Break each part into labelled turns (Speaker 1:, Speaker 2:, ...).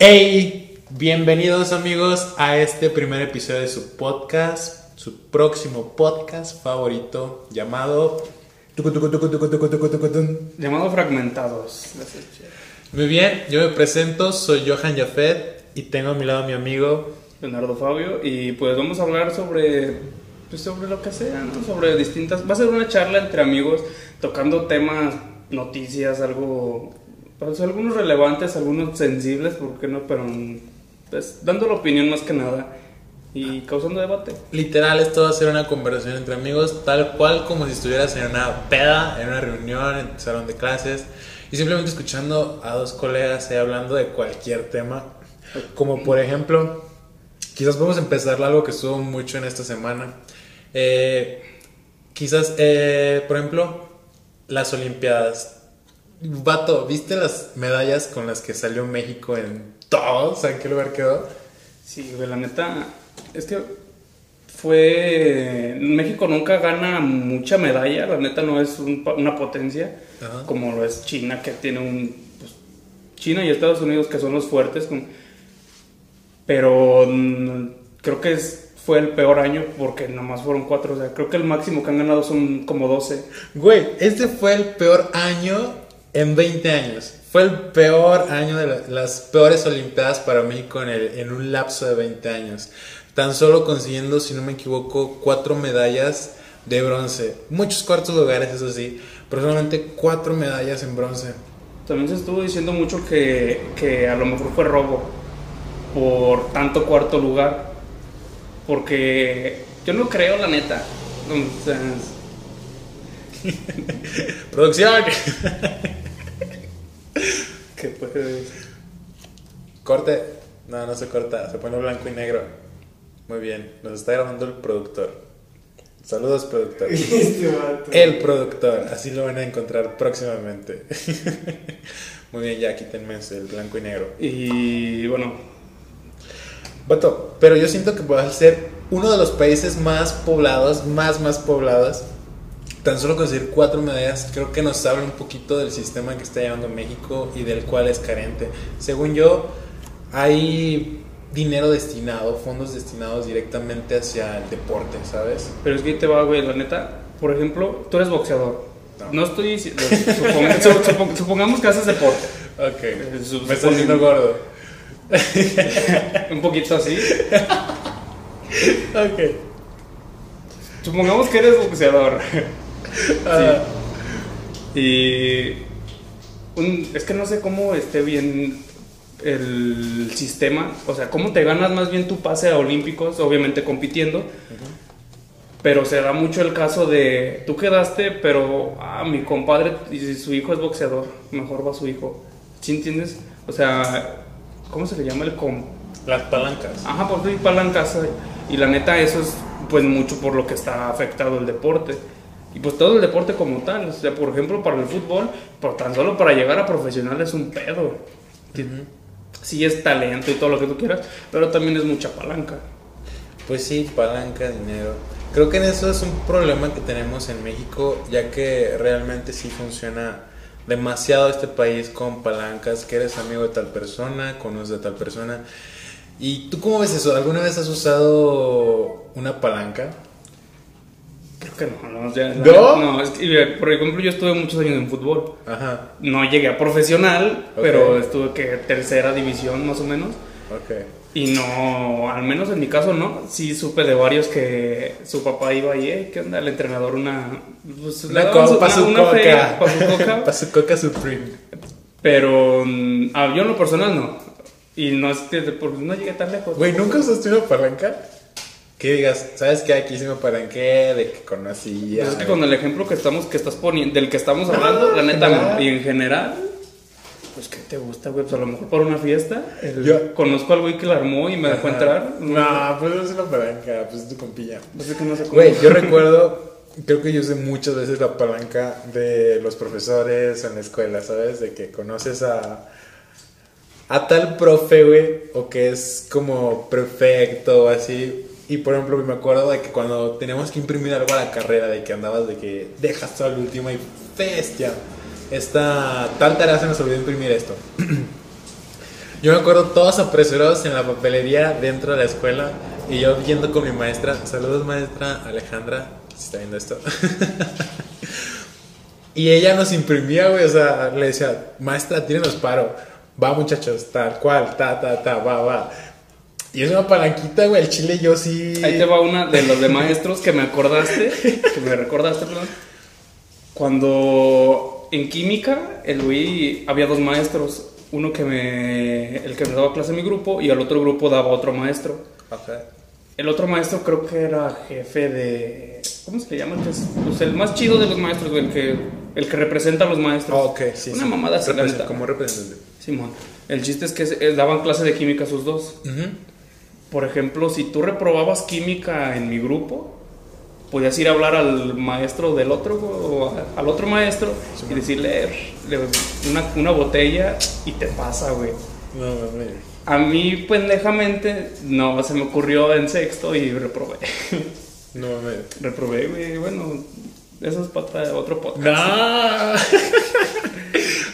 Speaker 1: Hey, bienvenidos amigos a este primer episodio de su podcast, su próximo podcast favorito llamado
Speaker 2: Llamado Fragmentados.
Speaker 1: Muy bien, yo me presento, soy Johan Jafet y tengo a mi lado a mi amigo
Speaker 2: Leonardo Fabio y pues vamos a hablar sobre pues sobre lo que sea, ¿no? Sobre distintas va a ser una charla entre amigos tocando temas, noticias, algo pues, algunos relevantes, algunos sensibles, ¿por qué no? Pero pues dando la opinión más que nada y causando debate.
Speaker 1: Literal, esto va a ser una conversación entre amigos, tal cual como si estuvieras en una peda, en una reunión, en tu salón de clases, y simplemente escuchando a dos colegas hablando de cualquier tema. Como por ejemplo, quizás podemos empezar algo que estuvo mucho en esta semana. Eh, quizás, eh, por ejemplo, las Olimpiadas. Vato, ¿viste las medallas con las que salió México en todo? ¿Saben en qué lugar quedó?
Speaker 2: Sí, la neta, es que fue. México nunca gana mucha medalla, la neta no es una potencia como lo es China, que tiene un. Pues, China y Estados Unidos, que son los fuertes, pero creo que es fue el peor año porque nomás fueron cuatro. O sea, creo que el máximo que han ganado son como 12.
Speaker 1: Güey, este fue el peor año en 20 años. Fue el peor año de las peores Olimpiadas para México en, el, en un lapso de 20 años. Tan solo consiguiendo, si no me equivoco, cuatro medallas de bronce. Muchos cuartos lugares, eso sí, pero solamente cuatro medallas en bronce.
Speaker 2: También se estuvo diciendo mucho que, que a lo mejor fue robo por tanto cuarto lugar. Porque yo no creo, la neta.
Speaker 1: Producción.
Speaker 2: ¿Qué puede
Speaker 1: Corte. No, no se corta. Se pone blanco y negro. Muy bien. Nos está grabando el productor. Saludos, productor.
Speaker 2: Este
Speaker 1: el productor. Así lo van a encontrar próximamente. Muy bien, ya quítenme el blanco y negro.
Speaker 2: Y bueno.
Speaker 1: Vato, pero yo siento que puede ser uno de los países más poblados, más, más poblados tan solo conseguir cuatro medallas creo que nos habla un poquito del sistema que está llevando México y del cual es carente. Según yo, hay dinero destinado, fondos destinados directamente hacia el deporte, ¿sabes?
Speaker 2: Pero es que te va, güey, la neta, por ejemplo, tú eres boxeador. No, estoy diciendo, supongamos que haces deporte.
Speaker 1: Ok. Eh, Me estás diciendo gordo.
Speaker 2: un poquito así.
Speaker 1: ok.
Speaker 2: Supongamos que eres boxeador. Y es que no sé cómo esté bien el sistema, o sea, cómo te ganas más bien tu pase a Olímpicos, obviamente compitiendo. Pero se da mucho el caso de tú quedaste, pero ah, mi compadre y su hijo es boxeador, mejor va su hijo. ¿Sí entiendes? O sea, ¿cómo se le llama el com?
Speaker 1: Las palancas.
Speaker 2: Ajá, pues sí, palancas. Y la neta, eso es pues mucho por lo que está afectado el deporte. Y pues todo el deporte como tal, o sea, por ejemplo, para el fútbol, por tan solo para llegar a profesional es un pedo. Sí es talento y todo lo que tú quieras, pero también es mucha palanca.
Speaker 1: Pues sí, palanca, dinero. Creo que en eso es un problema que tenemos en México, ya que realmente sí funciona demasiado este país con palancas, que eres amigo de tal persona, conoces de tal persona. ¿Y tú cómo ves eso? ¿Alguna vez has usado una palanca?
Speaker 2: Creo que no, no, ya, ¿No? no es que, por ejemplo, yo estuve muchos años en fútbol.
Speaker 1: Ajá.
Speaker 2: No llegué a profesional, pero estuve que tercera división más o menos.
Speaker 1: Ok.
Speaker 2: Y no, al menos en mi caso no, sí supe de varios que su papá iba ahí, eh, ¿qué onda? El entrenador una...
Speaker 1: Pues, una copa, su, coca. Para su coca. para su coca Supreme.
Speaker 2: Pero mm, ah, yo en lo personal no. Y no es que no llegué tan lejos.
Speaker 1: Güey, ¿nunca usaste una palanca? Que digas, ¿sabes qué? Aquí sí me palanqué, de que conocía.
Speaker 2: Pues es que con el ejemplo que estamos, que estás poniendo, del que estamos hablando, la neta, y en general, pues ¿qué te gusta, güey? Pues a lo mejor para una fiesta. yo conozco al güey que la armó y me dejó entrar.
Speaker 1: No, pues no es una palanca, pues es tu compilla.
Speaker 2: Pues es que no sé
Speaker 1: cómo. Güey, yo recuerdo, creo que yo usé muchas veces la palanca de los profesores en la escuela, ¿sabes? De que conoces a a tal profe, güey, o que es como perfecto o así. Y por ejemplo, me acuerdo de que cuando teníamos que imprimir algo a la carrera, de que andabas de que dejas todo el último y bestia. Esta tal tarea se nos olvidó imprimir esto. Yo me acuerdo todos apresurados en la papelería dentro de la escuela y yo yendo con mi maestra. Saludos, maestra Alejandra, si está viendo esto. y ella nos imprimía, güey, o sea, le decía, maestra, tírenos paro. Va, muchachos, tal cual, ta, ta, ta, va, va. Y es una palanquita, güey, el chile yo sí.
Speaker 2: Ahí te va una de los de maestros que me acordaste, que me recordaste, perdón. Cuando en química, el güey, había dos maestros. Uno que me. El que me daba clase en mi grupo y al otro grupo daba otro maestro.
Speaker 1: Ok.
Speaker 2: El otro maestro creo que era jefe de. ¿Cómo se le llama? El, que es- pues el más chido de los maestros, güey, el que, el que representa a los maestros.
Speaker 1: Ah, ok, sí.
Speaker 2: Una
Speaker 1: sí.
Speaker 2: mamada
Speaker 1: Represent-. Como representante.
Speaker 2: Simón. El chiste es que eh, daban clase de química sus dos.
Speaker 1: Ujú.
Speaker 2: Por ejemplo, si tú reprobabas química en mi grupo, podías ir a hablar al maestro del otro o a- al otro maestro y decirle le- una, una botella y te pasa, güey.
Speaker 1: No, mames.
Speaker 2: A mí, pendejamente, no se me ocurrió en sexto y reprobé.
Speaker 1: No mames.
Speaker 2: reprobé, güey. Bueno, eso es para otro podcast.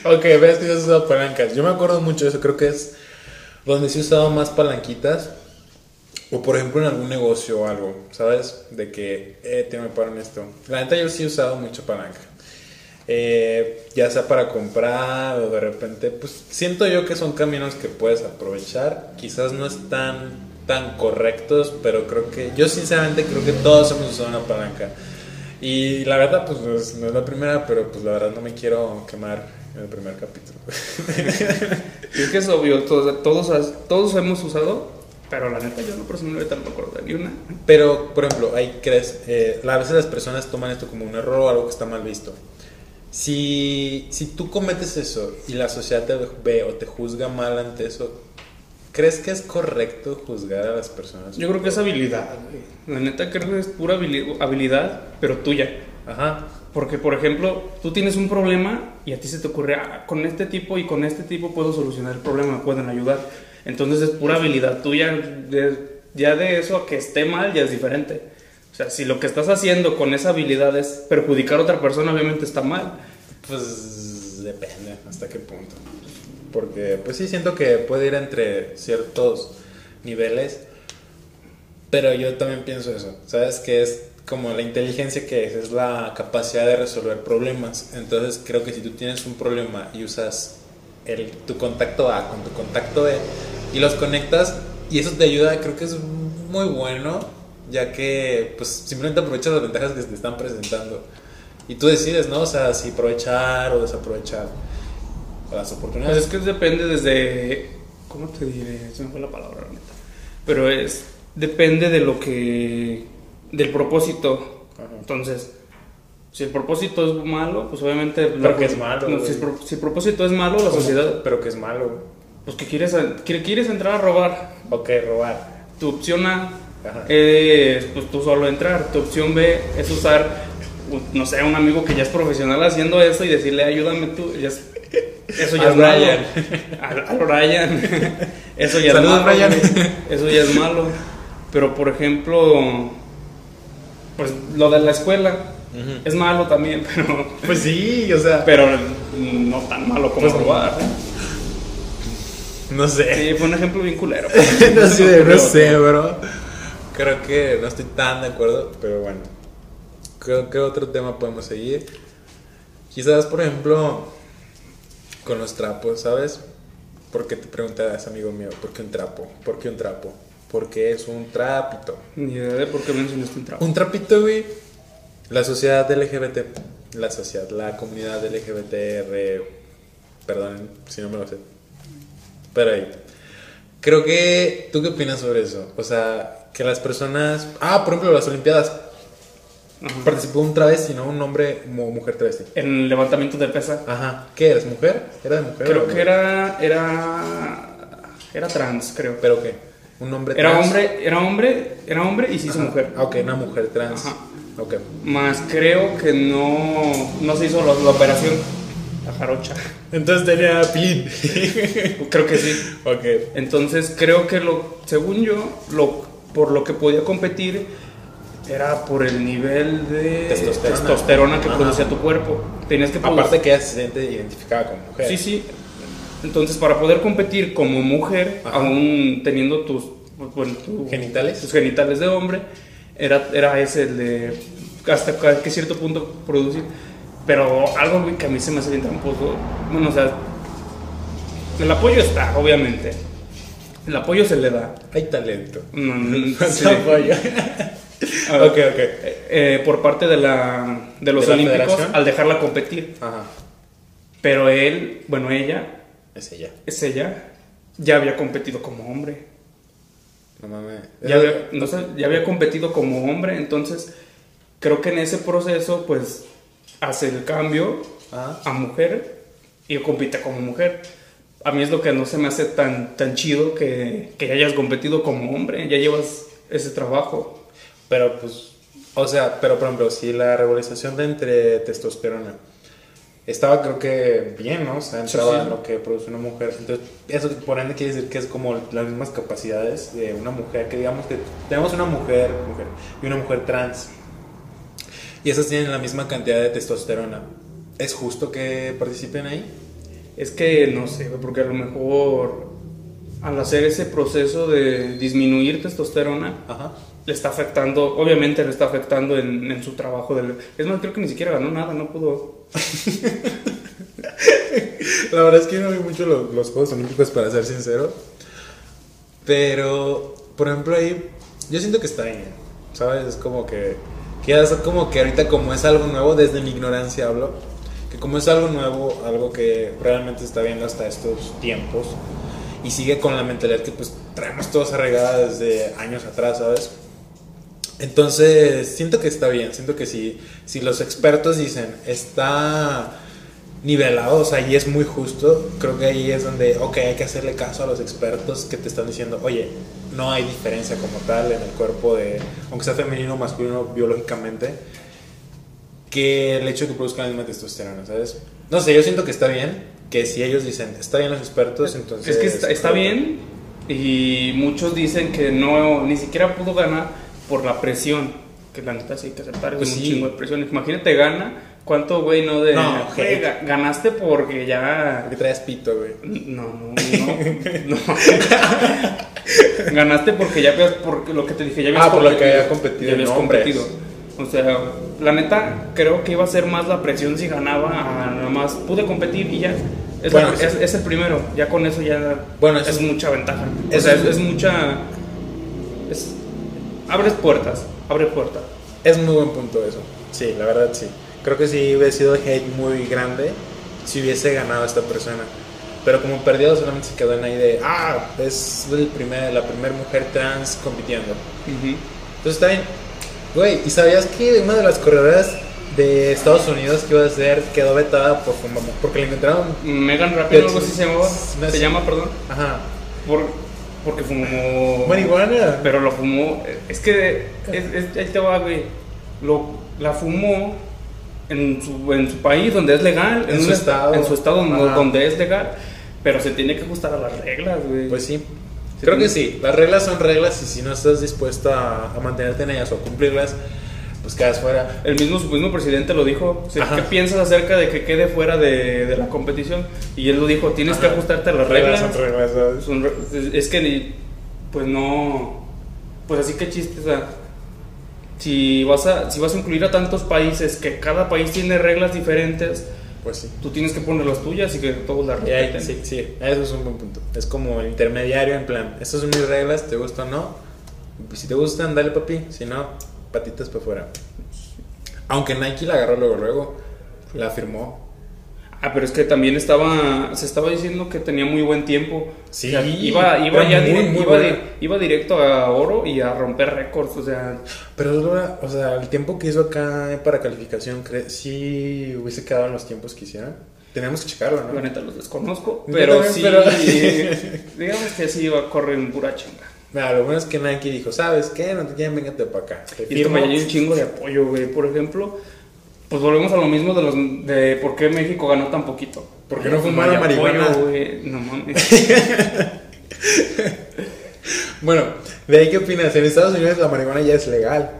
Speaker 1: No. ok, ves que yo he usado palancas. Yo me acuerdo mucho de eso. Creo que es donde sí he usado más palanquitas. O por ejemplo en algún negocio o algo, ¿sabes? De que, eh, te me paro en esto. La neta yo sí he usado mucha palanca. Eh, ya sea para comprar o de repente, pues siento yo que son caminos que puedes aprovechar. Quizás no están tan correctos, pero creo que, yo sinceramente creo que todos hemos usado una palanca. Y la verdad, pues no es, no es la primera, pero pues la verdad no me quiero quemar en el primer capítulo.
Speaker 2: Es que es obvio, todos, todos, todos hemos usado, pero la neta yo no personalmente no me acuerdo de ni una.
Speaker 1: Pero, por ejemplo, ahí crees, eh, a veces las personas toman esto como un error o algo que está mal visto. Si, si tú cometes eso y la sociedad te ve o te juzga mal ante eso, ¿crees que es correcto juzgar a las personas?
Speaker 2: Yo creo que es habilidad. La neta creo que es pura habili- habilidad, pero tuya.
Speaker 1: Ajá.
Speaker 2: Porque, por ejemplo, tú tienes un problema y a ti se te ocurre, ah, con este tipo y con este tipo puedo solucionar el problema, me pueden ayudar. Entonces es pura habilidad tuya. De- ya de eso a que esté mal ya es diferente. O sea, si lo que estás haciendo con esa habilidad es perjudicar a otra persona, obviamente está mal.
Speaker 1: Pues depende hasta qué punto. Porque, pues sí, siento que puede ir entre ciertos niveles. Pero yo también pienso eso. ¿Sabes? Que es como la inteligencia que es, es la capacidad de resolver problemas. Entonces creo que si tú tienes un problema y usas el, tu contacto A con tu contacto B y los conectas y eso te ayuda, creo que es muy bueno, ya que pues simplemente aprovechas las ventajas que te están presentando. Y tú decides, ¿no? O sea, si aprovechar o desaprovechar las
Speaker 2: Pues
Speaker 1: oportunidades.
Speaker 2: es que depende desde. ¿Cómo te diré? Se me fue la palabra, la neta. Pero es. Depende de lo que. del propósito.
Speaker 1: Ajá.
Speaker 2: Entonces, si el propósito es malo, pues obviamente.
Speaker 1: Pero que es malo,
Speaker 2: no, si, el pro- si el propósito es malo, la sociedad.
Speaker 1: Pero que es malo.
Speaker 2: Pues que quieres, que quieres entrar a robar.
Speaker 1: Ok, robar.
Speaker 2: Tu opción A
Speaker 1: Ajá.
Speaker 2: es pues tú solo entrar. Tu opción B es usar, no sé, un amigo que ya es profesional haciendo eso y decirle, ayúdame tú. Ya es- eso ya es malo.
Speaker 1: Brian.
Speaker 2: Al, al Brian. Eso ya
Speaker 1: Saludos,
Speaker 2: es malo. Güey. Eso ya es malo. Pero por ejemplo, pues lo de la escuela es malo también, pero,
Speaker 1: Pues sí, o sea.
Speaker 2: pero no tan malo como
Speaker 1: Pues,
Speaker 2: robar.
Speaker 1: No sé.
Speaker 2: Sí, fue un ejemplo bien culero.
Speaker 1: no sé, no sé, bro. Creo que no estoy tan de acuerdo, pero bueno. Creo que otro tema podemos seguir. Quizás, por ejemplo, con los trapos, ¿sabes? Porque te preguntas, amigo mío, ¿por qué un trapo? ¿Por qué un trapo? Porque es un trapito.
Speaker 2: Ni idea de por qué mencionaste un trapo.
Speaker 1: Un trapito, güey. La sociedad LGBT, la sociedad, la comunidad LGBTR, perdón si no me lo sé. Pero ahí. Creo que, ¿tú qué opinas sobre eso? O sea, que las personas... Ah, por ejemplo, las Olimpiadas.
Speaker 2: Ajá.
Speaker 1: Participó un travesti, ¿no? Un hombre mujer travesti.
Speaker 2: En el levantamiento de pesa.
Speaker 1: Ajá. ¿Qué eres? ¿Mujer? ¿Era de mujer?
Speaker 2: Creo que era. Era. Era trans, creo.
Speaker 1: ¿Pero qué? ¿Un hombre
Speaker 2: Era
Speaker 1: trans?
Speaker 2: hombre, era hombre, era hombre y se hizo
Speaker 1: Ajá.
Speaker 2: mujer.
Speaker 1: Ah, ok, una mujer trans.
Speaker 2: Ajá.
Speaker 1: Ok.
Speaker 2: Más creo que no, no se hizo la, la operación. La jarocha.
Speaker 1: Entonces tenía pilín.
Speaker 2: Creo que sí.
Speaker 1: ok.
Speaker 2: Entonces creo que lo, según yo, lo, por lo que podía competir era por el nivel de
Speaker 1: Testosterona.
Speaker 2: testosterona que
Speaker 1: Ajá.
Speaker 2: producía tu cuerpo. Tenías que
Speaker 1: Aparte que ella se siente identificada como mujer.
Speaker 2: Sí, sí. Entonces, para poder competir como mujer,
Speaker 1: Ajá.
Speaker 2: aún teniendo tus bueno, tu-
Speaker 1: ¿Genitales?
Speaker 2: tus genitales de hombre, era, era ese el de hasta qué cierto punto producir. Pero algo que a mí se me hace bien tramposo. Bueno, o sea, el apoyo está, obviamente. El apoyo se le da.
Speaker 1: Hay talento.
Speaker 2: No, no, sí.
Speaker 1: apoyo.
Speaker 2: Ver,
Speaker 1: ok, ok.
Speaker 2: eh, por parte de, la, de los
Speaker 1: ¿De la
Speaker 2: olímpicos al dejarla competir.
Speaker 1: Ajá.
Speaker 2: Pero él, bueno, ella,
Speaker 1: Es ella.
Speaker 2: es ella, ya había competido como hombre.
Speaker 1: No mames.
Speaker 2: Ya había, no sé, ya había competido como hombre, entonces creo que en ese proceso, pues, hace el cambio
Speaker 1: Ajá.
Speaker 2: a mujer y compite como mujer. A mí es lo que no se me hace tan, tan chido que, que ya hayas competido como hombre, ya llevas ese trabajo.
Speaker 1: Pero pues, o sea, pero por ejemplo, si la regularización de entre testosterona estaba creo que bien, ¿no? O sea,
Speaker 2: Sí,
Speaker 1: entraba
Speaker 2: sí.
Speaker 1: en lo que produce una mujer. Entonces, eso por ende quiere decir que es como las mismas capacidades de una mujer, que digamos que tenemos una mujer, mujer y una mujer trans. Y esas tienen la misma cantidad de testosterona. ¿Es justo que participen ahí?
Speaker 2: Es que no sé, porque a lo mejor al hacer ese proceso de disminuir testosterona,
Speaker 1: Ajá.
Speaker 2: le está afectando, obviamente le está afectando en, en su trabajo. Del, es más, creo que ni siquiera ganó nada, no pudo.
Speaker 1: La verdad es que no vi mucho los, los Juegos Olímpicos, para ser sincero. Pero, por ejemplo, ahí yo siento que está bien, ¿sabes? Es como que, que es como que ahorita como es algo nuevo, desde mi ignorancia hablo, que como es algo nuevo, algo que realmente está viendo hasta estos tiempos, y sigue con la mentalidad que pues traemos todos arraigada desde años atrás, ¿sabes? Entonces, siento que está bien, siento que si, si los expertos dicen, está nivelado, o sea, y es muy justo, creo que ahí es donde, ok, hay que hacerle caso a los expertos que te están diciendo, oye, no hay diferencia como tal en el cuerpo de, aunque sea femenino o masculino biológicamente, que el hecho de que produzcan la misma testosterona, ¿sabes? No sé, yo siento que está bien, que si ellos dicen, está bien los expertos, entonces...
Speaker 2: Es que está, está bien y muchos dicen que no, ni siquiera pudo ganar por la presión. Que la neta sí hay que aceptar, es
Speaker 1: Pues
Speaker 2: un
Speaker 1: sí.
Speaker 2: chingo de presión. Imagínate, gana. ¿Cuánto, güey, no de.
Speaker 1: No,
Speaker 2: güey, ganaste porque ya.
Speaker 1: Porque traes pito, güey.
Speaker 2: No, no, no. no. Ganaste porque ya habías, porque lo que te dije, ya habías
Speaker 1: Ah, por lo que había competido
Speaker 2: ya habías competido. O sea, la neta, creo que iba a ser más la presión si ganaba, a nada más pude competir y ya. Es, la-
Speaker 1: Bueno, sí.
Speaker 2: es, es el primero, ya con eso ya
Speaker 1: Bueno,
Speaker 2: es,
Speaker 1: eso-
Speaker 2: mucha ventaja. O sea,
Speaker 1: es-
Speaker 2: es, es mucha. Es, abres puertas, abre puertas.
Speaker 1: Es muy buen punto eso. Sí, la verdad sí. Creo que si hubiese sido hate muy grande, si hubiese ganado esta persona. Pero como perdió, solamente se quedó en ahí de, ah, es el primer, la primera mujer trans compitiendo. Entonces está bien. Güey, ¿y sabías que una de las corredoras de Estados Unidos que iba a ser quedó vetada por? Porque le encontraron.
Speaker 2: Megan Rapinoe, algo así se llamaba. Se
Speaker 1: sí.
Speaker 2: llama, perdón.
Speaker 1: Ajá.
Speaker 2: Por, porque fumó.
Speaker 1: Marihuana.
Speaker 2: Pero lo fumó. Es que. Es, es- ahí te va, güey. Lo, la fumó en su, en su país donde es legal.
Speaker 1: En su
Speaker 2: un est-
Speaker 1: estado.
Speaker 2: En su estado
Speaker 1: Ajá.
Speaker 2: donde es legal. Pero se tiene que ajustar a las reglas, güey.
Speaker 1: Pues sí. Creo que sí. Las reglas son reglas y si no estás dispuesto a, a mantenerte en ellas o a cumplirlas, pues quedas fuera.
Speaker 2: El mismo, su mismo presidente lo dijo. O sea. ¿Qué piensas acerca de que quede fuera de, de la competición? Y él lo dijo: tienes que
Speaker 1: Ajá.
Speaker 2: ajustarte a las reglas.
Speaker 1: son reglas.
Speaker 2: Son re- es que ni- pues no pues así que chiste o sea si vas a si vas a incluir a tantos países que cada país tiene reglas diferentes
Speaker 1: Pues sí.
Speaker 2: tú tienes que poner las tuyas y que todos las respeten
Speaker 1: sí, sí, eso es un buen punto. Es como el intermediario en plan, estas son mis reglas, ¿te gusta o no? Si te gustan, dale papi, si no, patitas para afuera. Aunque Nike la agarró luego, luego, la firmó.
Speaker 2: ah pero es que también estaba se estaba diciendo que tenía muy buen tiempo
Speaker 1: Sí,
Speaker 2: O sea, iba iba ya
Speaker 1: muy,
Speaker 2: dire-
Speaker 1: muy
Speaker 2: iba, iba directo a oro y a romper récords o sea
Speaker 1: Pero o sea, el tiempo que hizo acá para calificación, ¿cre- ¿sí hubiese quedado en los tiempos que hicieron? Tenemos que checarlo,
Speaker 2: la
Speaker 1: ¿no?
Speaker 2: neta los desconozco pero
Speaker 1: también,
Speaker 2: sí
Speaker 1: pero-
Speaker 2: digamos que sí iba a correr en pura chinga
Speaker 1: Mira, lo bueno es que Nike dijo, ¿sabes qué? No te quieren, véngate para acá. Te
Speaker 2: Y
Speaker 1: firmo.
Speaker 2: me hay un chingo de apoyo, güey. Por ejemplo, pues volvemos a lo mismo de los de por qué México ganó tan poquito.
Speaker 1: ¿Por qué no
Speaker 2: Pues
Speaker 1: fumaron marihuana?
Speaker 2: güey. No mames.
Speaker 1: Bueno, ¿de ahí qué opinas? En Estados Unidos la marihuana ya es legal.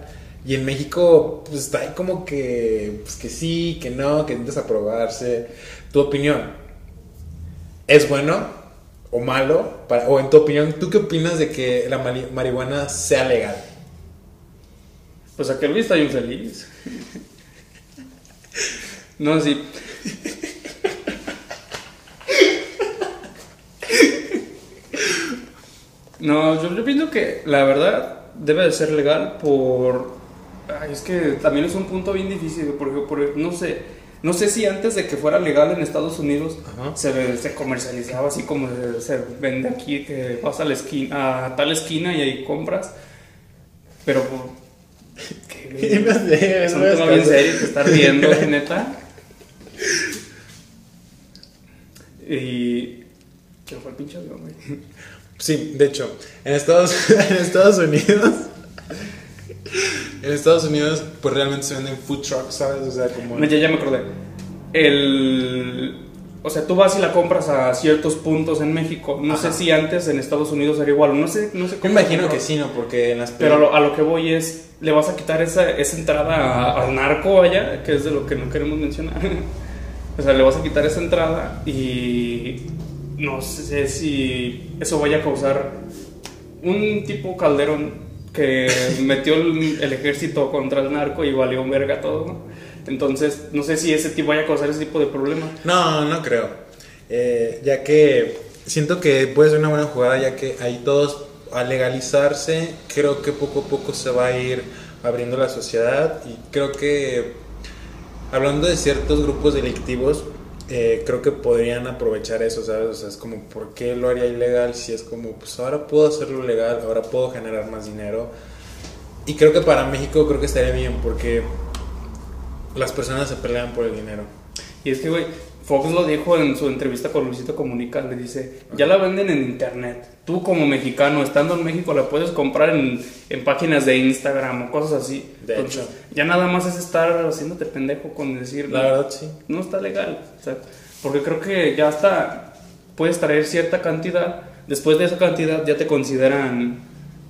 Speaker 1: Y en México, pues está ahí como que, pues que sí, que no, que intentas aprobarse. Tu opinión. ¿Es bueno o malo? O en tu opinión, ¿tú qué opinas de que la mari- marihuana sea legal?
Speaker 2: Pues aquel güey está bien feliz. No, sí. No, yo, yo pienso que la verdad debe de ser legal por... Ay, es que también es un punto bien difícil, porque por- no sé, no sé si antes de que fuera legal en Estados Unidos se, se comercializaba así como se, se vende aquí, que vas a la esquina, a tal esquina y ahí compras, pero... ¿qué?
Speaker 1: No sé,
Speaker 2: Es un tema bien serio que estar viendo, neta. Y. Se fue el pinche avión, güey.
Speaker 1: Sí, de hecho, en Estados, en Estados Unidos. En Estados Unidos, pues realmente se venden food trucks, ¿sabes? O sea, como.
Speaker 2: Ya, ya me acordé. El. O sea, tú vas y la compras a ciertos puntos en México. No
Speaker 1: Ajá.
Speaker 2: sé si antes en Estados Unidos era igual. No sé, no sé
Speaker 1: Me
Speaker 2: cómo.
Speaker 1: imagino
Speaker 2: se
Speaker 1: que sí, ¿no? Porque en las
Speaker 2: Pero a lo, a lo que voy es, le vas a quitar esa, esa entrada al narco allá, que es de lo que no queremos mencionar. o sea, le vas a quitar esa entrada y no sé si eso vaya a causar un tipo Calderón que metió el, el ejército contra el narco y valió un verga todo, ¿no? Entonces, no sé si ese tipo vaya a causar ese tipo de problema.
Speaker 1: No, no creo. Eh, ya que siento que puede ser una buena jugada, ya que ahí todos, al legalizarse, creo que poco a poco se va a ir abriendo la sociedad. Y creo que, hablando de ciertos grupos delictivos, eh, creo que podrían aprovechar eso, ¿sabes? O sea, es como, ¿por qué lo haría ilegal si es como, pues ahora puedo hacerlo legal, ahora puedo generar más dinero? Y creo que para México creo que estaría bien, porque las personas se pelean por el dinero.
Speaker 2: Y es que, güey, Fox lo dijo en su entrevista con Luisito Comunica, le dice, ya la venden en internet. Tú como mexicano, estando en México, la puedes comprar en, en páginas de Instagram o cosas así.
Speaker 1: De
Speaker 2: Entonces,
Speaker 1: hecho.
Speaker 2: Ya nada más es estar haciéndote pendejo con decir,
Speaker 1: La verdad, sí.
Speaker 2: no está legal. O sea, porque creo que ya hasta puedes traer cierta cantidad, después de esa cantidad ya te consideran,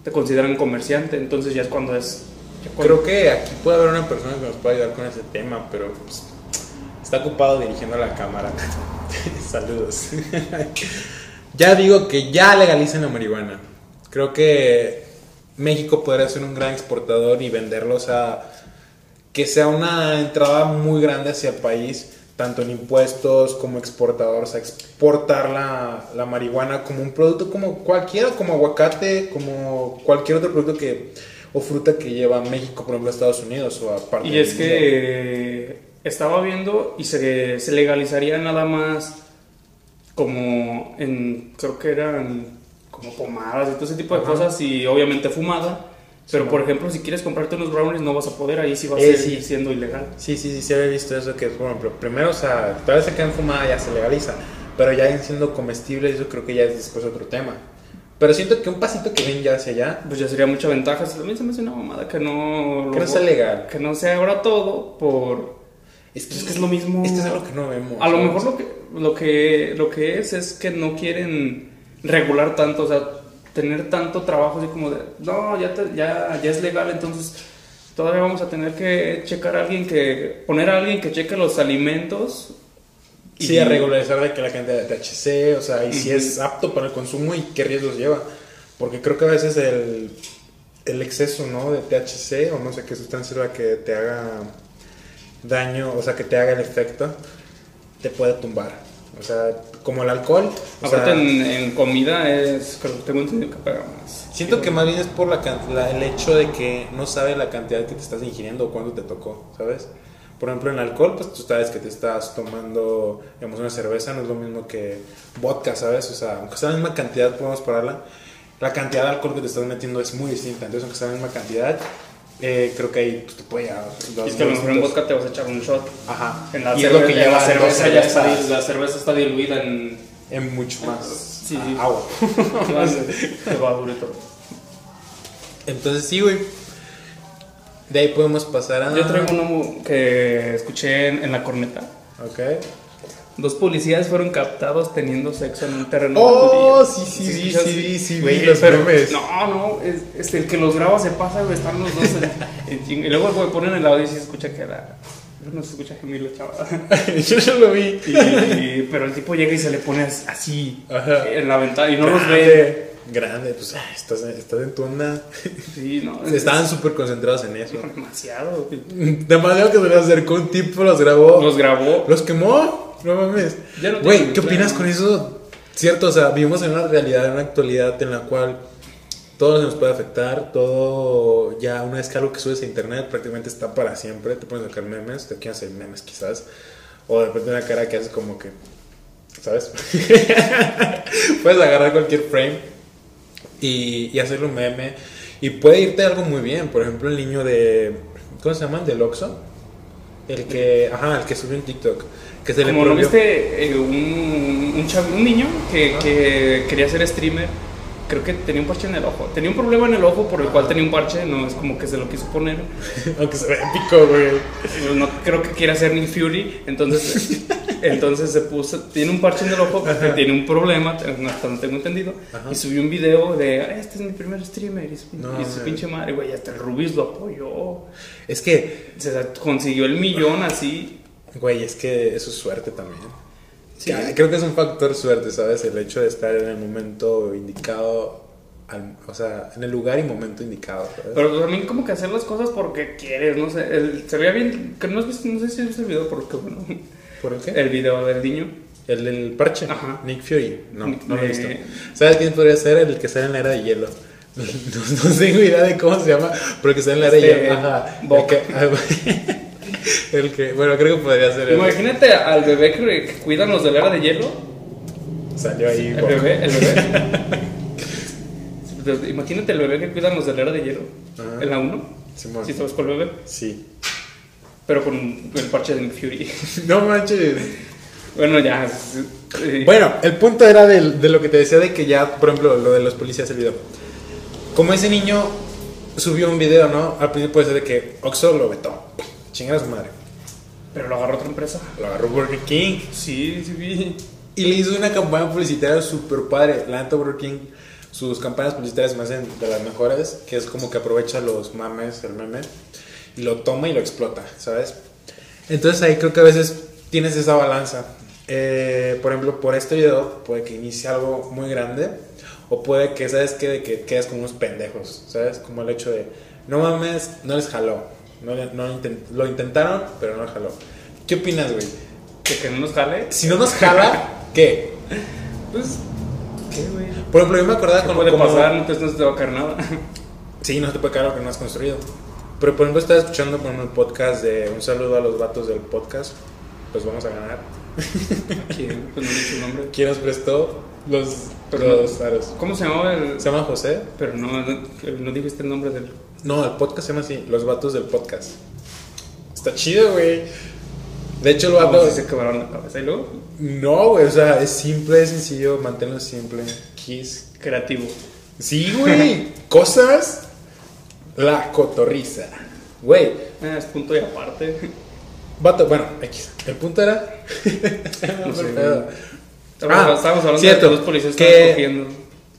Speaker 2: te consideran comerciante, entonces ya es cuando es... cuando-
Speaker 1: Creo que aquí puede haber una persona que nos pueda ayudar con ese tema, pero pues, está ocupado dirigiendo la cámara. Saludos. ya digo que ya legalicen la marihuana. Creo que México podría ser un gran exportador y venderlos a que sea una entrada muy grande hacia el país, tanto en impuestos como exportador, o sea, exportar la, la marihuana como un producto como cualquiera, como aguacate, como cualquier otro producto que o fruta que lleva México, por ejemplo, a Estados Unidos o a parte
Speaker 2: Y es que estaba viendo y se, se legalizaría nada más como en, creo que eran como pomadas y todo ese tipo de
Speaker 1: Ajá.
Speaker 2: cosas y obviamente fumada. Pero
Speaker 1: Sí,
Speaker 2: por ejemplo, si quieres comprarte unos brownies no vas a poder, ahí sí va a
Speaker 1: Eh,
Speaker 2: seguir
Speaker 1: sí.
Speaker 2: siendo ilegal.
Speaker 1: Sí, sí, sí, sí había visto eso que, por ejemplo, primero, o sea, todavía se quedan fumadas, ya se legaliza, pero ya en siendo comestibles, eso creo que ya es después otro tema. Pero siento que un pasito que ven ya hacia allá,
Speaker 2: Pues ya sería mucha ventaja. Mí se me hace una mamada que no...
Speaker 1: que no sea legal.
Speaker 2: Que no sea ahora todo por...
Speaker 1: Es
Speaker 2: Es que es lo mismo.
Speaker 1: Es que es algo que no vemos.
Speaker 2: A lo mejor lo que, lo que lo que es es que no quieren regular tanto, o sea, tener tanto trabajo así como de, no, ya, te- ya, ya es legal, entonces todavía vamos a tener que checar a alguien que, poner a alguien que cheque los alimentos. y-
Speaker 1: Sí, a regularizar de que la cantidad de THC, o sea, y si es apto para el consumo y qué riesgos lleva. Porque creo que a veces el, el exceso, ¿no? De THC o no sé qué sustancia es la que te haga daño, o sea, que te haga el efecto, te puede tumbar. O sea, como el alcohol.
Speaker 2: Aparte
Speaker 1: sea,
Speaker 2: en, en comida es, creo que tengo entendido que paga más.
Speaker 1: Siento que más bien es por la, la- el hecho de que no sabes la cantidad que te estás ingiriendo o cuándo te tocó, ¿sabes? Por ejemplo, en alcohol, pues tú sabes que te estás tomando, digamos, una cerveza, no es lo mismo que vodka, ¿sabes? O sea, aunque sea la misma cantidad, podemos pararla, la cantidad de alcohol que te estás metiendo es muy distinta. Entonces, aunque sea la misma cantidad, eh, creo que ahí pues, te puede llegar
Speaker 2: Y es que a lo mejor en vodka te vas a echar un shot.
Speaker 1: Ajá.
Speaker 2: En la,
Speaker 1: y es lo que
Speaker 2: en la
Speaker 1: lleva
Speaker 2: cerveza ya está, la cerveza está diluida en,
Speaker 1: en mucho más
Speaker 2: Sí,
Speaker 1: ah,
Speaker 2: sí.
Speaker 1: agua.
Speaker 2: levadura y todo.
Speaker 1: Entonces, sí, güey. De ahí podemos pasar a...
Speaker 2: Yo traigo uno que escuché en, en la corneta.
Speaker 1: Ok.
Speaker 2: Dos policías fueron captados teniendo sexo en un terreno.
Speaker 1: Oh, sí, sí, sí, sí, sí,
Speaker 2: Güey,
Speaker 1: los memes.
Speaker 2: No, no, es, el que los graba se pasa, güey, están los dos. Y luego güey, ponen el audio y se escucha que la, No se escucha gemir la chava.
Speaker 1: Yo ya lo vi.
Speaker 2: Y- pero el tipo llega y se le pone así
Speaker 1: Ajá.
Speaker 2: en la ventana y no los ve.
Speaker 1: Grande, pues ah, estás, estás en tu onda.
Speaker 2: Sí, no.
Speaker 1: Estaban súper concentrados en eso.
Speaker 2: demasiado.
Speaker 1: Demasiado que se le acercó un tipo, los grabó.
Speaker 2: Los grabó.
Speaker 1: ¿Los quemó? No mames.
Speaker 2: Ya no
Speaker 1: Güey, ¿qué opinas con eso? Cierto, o sea, vivimos en una realidad, en una actualidad en la cual todo se nos puede afectar, todo ya una vez que algo que subes a internet prácticamente está para siempre, te pones a sacar memes, te quieres hacer memes quizás, o de repente una cara que haces como que, ¿sabes? Puedes agarrar cualquier frame y, y hacerle un meme y puede irte algo muy bien, por ejemplo el niño de, ¿cómo se llama? Del Oxxo, el que, ajá, el que subió en TikTok, que se le
Speaker 2: Como lo
Speaker 1: prohibió-
Speaker 2: viste, eh, un, un, chav- un niño que,
Speaker 1: Ajá.
Speaker 2: que quería ser streamer, creo que tenía un parche en el ojo. Tenía un problema en el ojo por el cual tenía un parche, no es como que se lo quiso poner.
Speaker 1: Aunque se ve épico, güey.
Speaker 2: No creo que quiera ser Nick Fury, entonces, entonces se puso, tiene un parche en el ojo, que tiene un problema, hasta no tengo entendido,
Speaker 1: Ajá.
Speaker 2: y subió un video de, "Ah, este es mi primer streamer, y su,
Speaker 1: No,
Speaker 2: y su pinche madre, güey, hasta el Rubius lo apoyó,
Speaker 1: Es que,
Speaker 2: se consiguió el millón así.
Speaker 1: Güey, es que eso es suerte también.
Speaker 2: Sí.
Speaker 1: Ah, Creo que es un factor suerte, ¿sabes? El hecho de estar en el momento indicado, al- o sea, en el lugar y momento indicado, ¿sabes?
Speaker 2: Pero también como que hacer las cosas porque quieres, no sé, el- se veía bien, que no, has no sé si has el video, porque bueno,
Speaker 1: ¿Por qué?
Speaker 2: el video del niño.
Speaker 1: El del parche.
Speaker 2: Ajá.
Speaker 1: Nick Fury. No,
Speaker 2: Nick-
Speaker 1: no lo he visto.
Speaker 2: eh.
Speaker 1: ¿Sabes quién podría ser? El que sale en la era de hielo. No, no tengo idea de cómo se llama, pero el que sale en la era de
Speaker 2: Este,
Speaker 1: hielo. Ajá. El que, el bueno, creo que podría ser él.
Speaker 2: Imagínate al bebé que, que cuidan los de la era de hielo,
Speaker 1: Salió ahí.
Speaker 2: el bebé, el bebé. Imagínate el bebé que cuidan los de la era de hielo,
Speaker 1: Ajá.
Speaker 2: en la 1,
Speaker 1: Simón.
Speaker 2: si sabes cuál bebé,
Speaker 1: Sí.
Speaker 2: pero con el parche de Nick Fury.
Speaker 1: No manches.
Speaker 2: bueno, ya.
Speaker 1: Bueno, el punto era del- de, lo que te decía de que ya, por ejemplo, lo de los policías, el video. Como ese niño subió un video, ¿no? Al principio puede ser de que Oxxo lo vetó. Chingar a su madre.
Speaker 2: Pero lo agarró otra empresa.
Speaker 1: Lo agarró Burger King.
Speaker 2: Sí, sí, vi.
Speaker 1: Y le hizo una campaña publicitaria súper padre. La neta Burger King, sus campañas publicitarias me hacen de las mejores. Que es como que aprovecha los mames, el meme. Y lo toma y lo explota, ¿sabes? Entonces ahí creo que a veces tienes esa balanza. Eh, por ejemplo, por este video puede que inicie algo muy grande. O puede que, ¿sabes qué? De que quedes como unos pendejos, ¿sabes? Como el hecho de, no mames, no les jaló. No, no intent- lo intentaron, pero no jaló. ¿Qué opinas, güey?
Speaker 2: Que, que no nos jale.
Speaker 1: Si no nos jala, ¿qué?
Speaker 2: Pues, ¿qué, güey?
Speaker 1: Por ejemplo, yo me acordaba
Speaker 2: ¿Qué
Speaker 1: con
Speaker 2: puede
Speaker 1: como-
Speaker 2: pasar? Te, no se te va a caer nada.
Speaker 1: Sí, no te puede caer lo que no has construido. Pero por ejemplo, estaba escuchando ejemplo, el podcast de un saludo a los vatos del podcast. Pues vamos a ganar.
Speaker 2: ¿Quién? Pues no dice su nombre.
Speaker 1: ¿Quién nos prestó los,
Speaker 2: Pero
Speaker 1: los aros?
Speaker 2: ¿Cómo se llamaba el...?
Speaker 1: ¿Se llama José?
Speaker 2: Pero no, no, no dijiste el nombre del...
Speaker 1: No, el podcast se llama así, los vatos del podcast. Está chido, güey. De hecho, el vato.
Speaker 2: Se quebraron la cabeza. ¿Y luego?
Speaker 1: No, güey, o sea, es simple, es sencillo, manténlo simple. Kiss.
Speaker 2: Creativo.
Speaker 1: Sí, güey. Cosas. La cotorriza. Güey,
Speaker 2: Ah, es punto y aparte.
Speaker 1: Vato, bueno, X. El punto era.
Speaker 2: No sé. Estábamos,
Speaker 1: Ah,
Speaker 2: estábamos hablando
Speaker 1: cierto,
Speaker 2: de que los policías
Speaker 1: que-.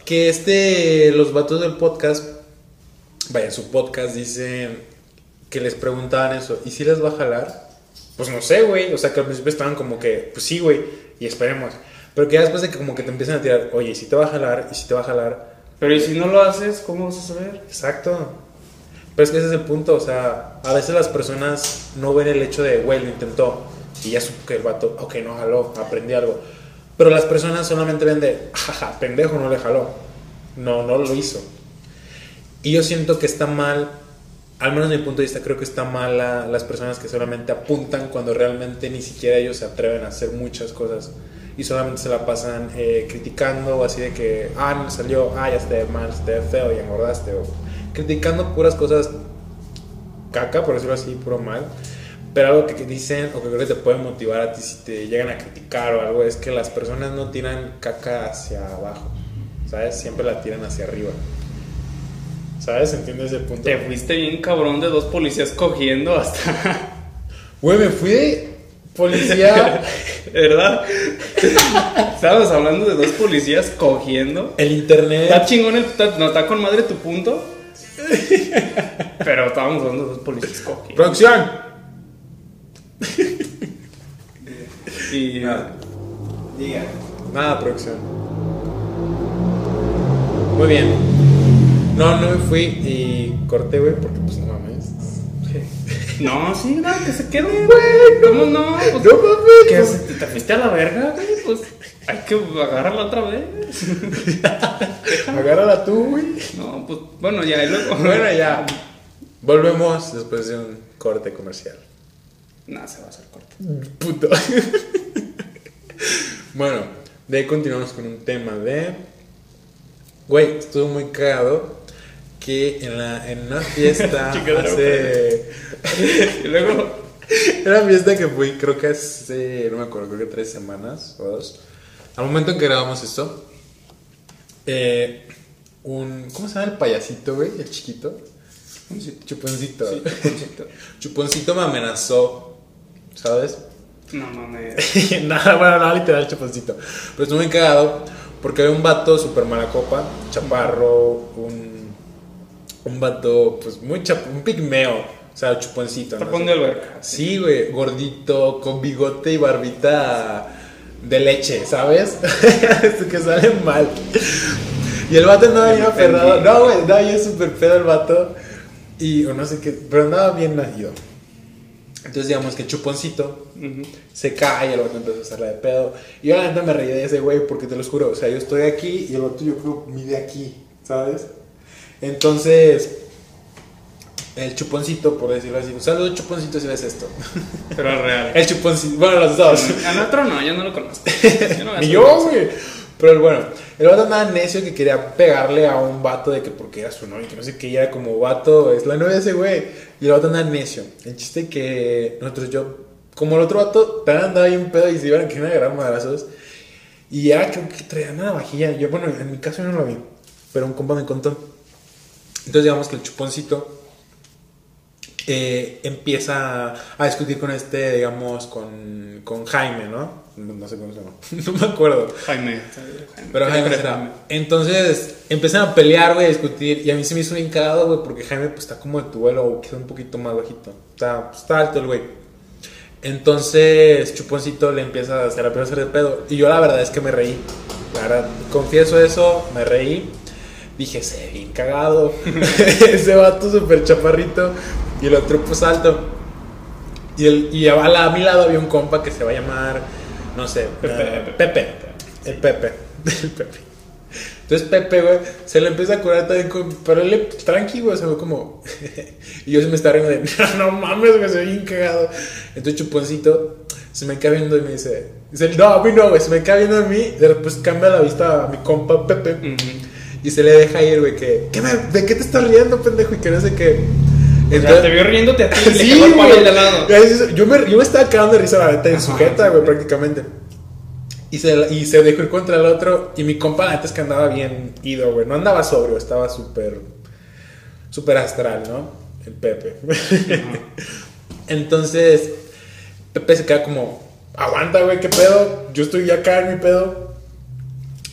Speaker 1: Que este. Los vatos del podcast. Vaya, en su podcast dicen. Que les preguntaban eso. ¿Y si les va a jalar? Pues no sé, güey. O sea, que al principio estaban como que. Pues sí, güey. Y esperemos. Pero que ya después de que como que te empiezan a tirar. Oye, ¿y si te va a jalar? ¿Y si te va a jalar?
Speaker 2: Pero ¿y si no lo haces, cómo vas a saber?
Speaker 1: Exacto. Pero es que ese es el punto, o sea, a veces las personas no ven el hecho de, güey, lo intentó y ya supo que el vato, ok, no jaló, aprendí algo. Pero las personas solamente ven de, jaja, pendejo, no le jaló. No, no lo hizo. Y yo siento que está mal, al menos desde mi punto de vista, creo que está mal la- las personas que solamente apuntan cuando realmente ni siquiera ellos se atreven a hacer muchas cosas y solamente se la pasan eh, criticando o así de que, ah, no salió, ah, ya ve mal, ve feo y engordaste, o criticando puras cosas caca, por decirlo así, puro mal. Pero algo que dicen o que creo que te puede motivar a ti si te llegan a criticar o algo es que las personas no tiran caca hacia abajo, ¿sabes? Siempre la tiran hacia arriba. ¿Sabes? ¿Entiendes el punto?
Speaker 2: Te fuiste bien cabrón de dos policías cogiendo hasta...
Speaker 1: Güey, me fui de policía.
Speaker 2: ¿Verdad? Estábamos hablando de dos policías cogiendo.
Speaker 1: el internet.
Speaker 2: Está chingón, el, está- no está con madre tu punto. Pero estábamos hablando de dos policías cogiendo.
Speaker 1: Producción.
Speaker 2: Y.
Speaker 1: Nada.
Speaker 3: Diga.
Speaker 1: Nada, producción. Muy bien. No, no me fui y corté, güey, porque pues no mames.
Speaker 2: No, sí, no, que se quede, güey. ¿Cómo no? Pues,
Speaker 1: No mames.
Speaker 2: se- te, te fuiste a la verga, güey. Pues hay que agarrarla otra vez.
Speaker 1: Agárrala tú, güey.
Speaker 2: No, pues bueno, ya, y luego.
Speaker 1: Bueno, ya. Volvemos después de un corte comercial.
Speaker 2: Nada, se va a hacer corto.
Speaker 1: Puto. bueno, de ahí continuamos con un tema de. Güey, estuvo muy cagado que en, la, en una fiesta hace.
Speaker 2: Y luego.
Speaker 1: Era una fiesta que fui, creo que hace. No me acuerdo, creo que tres semanas o dos. Al momento en que grabamos esto, eh, un. ¿Cómo se llama el payasito, güey? El chiquito. Chuponcito.
Speaker 2: Sí, chuponcito.
Speaker 1: Chuponcito me amenazó, ¿sabes?
Speaker 2: No mames.
Speaker 1: Nada, bueno, no, literal, chuponcito. Pero estuve muy cagado porque había un vato súper mala copa, chaparro, un, un vato, pues muy chap un pigmeo, o sea, chuponcito. ¿no?
Speaker 2: Tapón de alberca.
Speaker 1: Sí, güey, gordito, con bigote y barbita de leche, ¿sabes? Esto que sale mal. Y el vato andaba bien aferrado. No, güey, andaba bien súper pedo el vato. Y, o no sé qué, pero andaba bien nacido. Entonces, digamos que Chuponcito se cae y el vato empezó a hacerla de pedo. Y yo la neta me reí de ese güey porque te lo juro, o sea, yo estoy aquí y el vato yo creo mide aquí, ¿sabes? Entonces, el chuponcito, por decirlo así, un saludo chuponcito si ves esto.
Speaker 2: Pero es real.
Speaker 1: El chuponcito, bueno, los dos.
Speaker 2: Al otro no, yo no lo conozco. Yo no
Speaker 1: Ni yo, güey. Pero el bueno, el vato andaba necio que quería pegarle a un vato de que porque era su novio, que no sé qué, era como vato, es la novia de ese güey. Y el vato andaba necio. El chiste que nosotros, yo, como el otro vato, también andaba bien pedo y se iban a querer agarrar madrazos. Y ya creo que traía una vajilla. Yo, bueno, en mi caso yo no lo vi, pero un compa me contó. Entonces, digamos que el chuponcito eh, empieza a discutir con este, digamos, con, con Jaime, ¿no? No, no sé cómo se llama. no me acuerdo.
Speaker 2: Jaime. Jaime.
Speaker 1: Pero Jaime será. Entonces empiezan a pelear, güey, a discutir. Y a mí se me hizo bien cagado, güey, porque Jaime pues está como de tu vuelo, quizá un poquito más bajito. Está, está alto el güey. Entonces Chuponcito le empieza a hacer, a hacer de pedo. Y yo la verdad es que me reí. La verdad, confieso eso, me reí. Dije, se ve bien cagado. Ese vato súper chaparrito. Y el otro pues alto. Y, el, y a, la- a mi lado había un compa que se va a llamar, no sé,
Speaker 2: Pepe.
Speaker 1: eh, Pepe. El Pepe. El Pepe. Entonces Pepe, güey, se le empieza a curar también con... Pero él, tranqui, güey, se ve como... y yo se me está riendo de... No mames, güey, se ve bien cagado. Entonces Chuponcito se me queda viendo y me dice... dice no, a mí no, güey, se me queda viendo a mí. Y después cambia la vista a mi compa Pepe.
Speaker 2: Ujú.
Speaker 1: Y se le deja ir, güey, que... ¿qué me- ¿De qué te estás riendo, pendejo? Y que no sé qué.
Speaker 2: O sea, te vio riéndote a ti y le
Speaker 1: Sí,
Speaker 2: cagó el de lado.
Speaker 1: Ya Yo me, yo me estaba cagando de risa la neta en sujeta, güey, prácticamente. Y se, y se dejó ir contra el otro. Y mi compa, la neta es que andaba bien ido, güey. No andaba sobrio, estaba súper. súper astral, ¿no? El Pepe. Entonces, Pepe se queda como. Aguanta, güey, qué pedo. Yo estoy acá en mi pedo.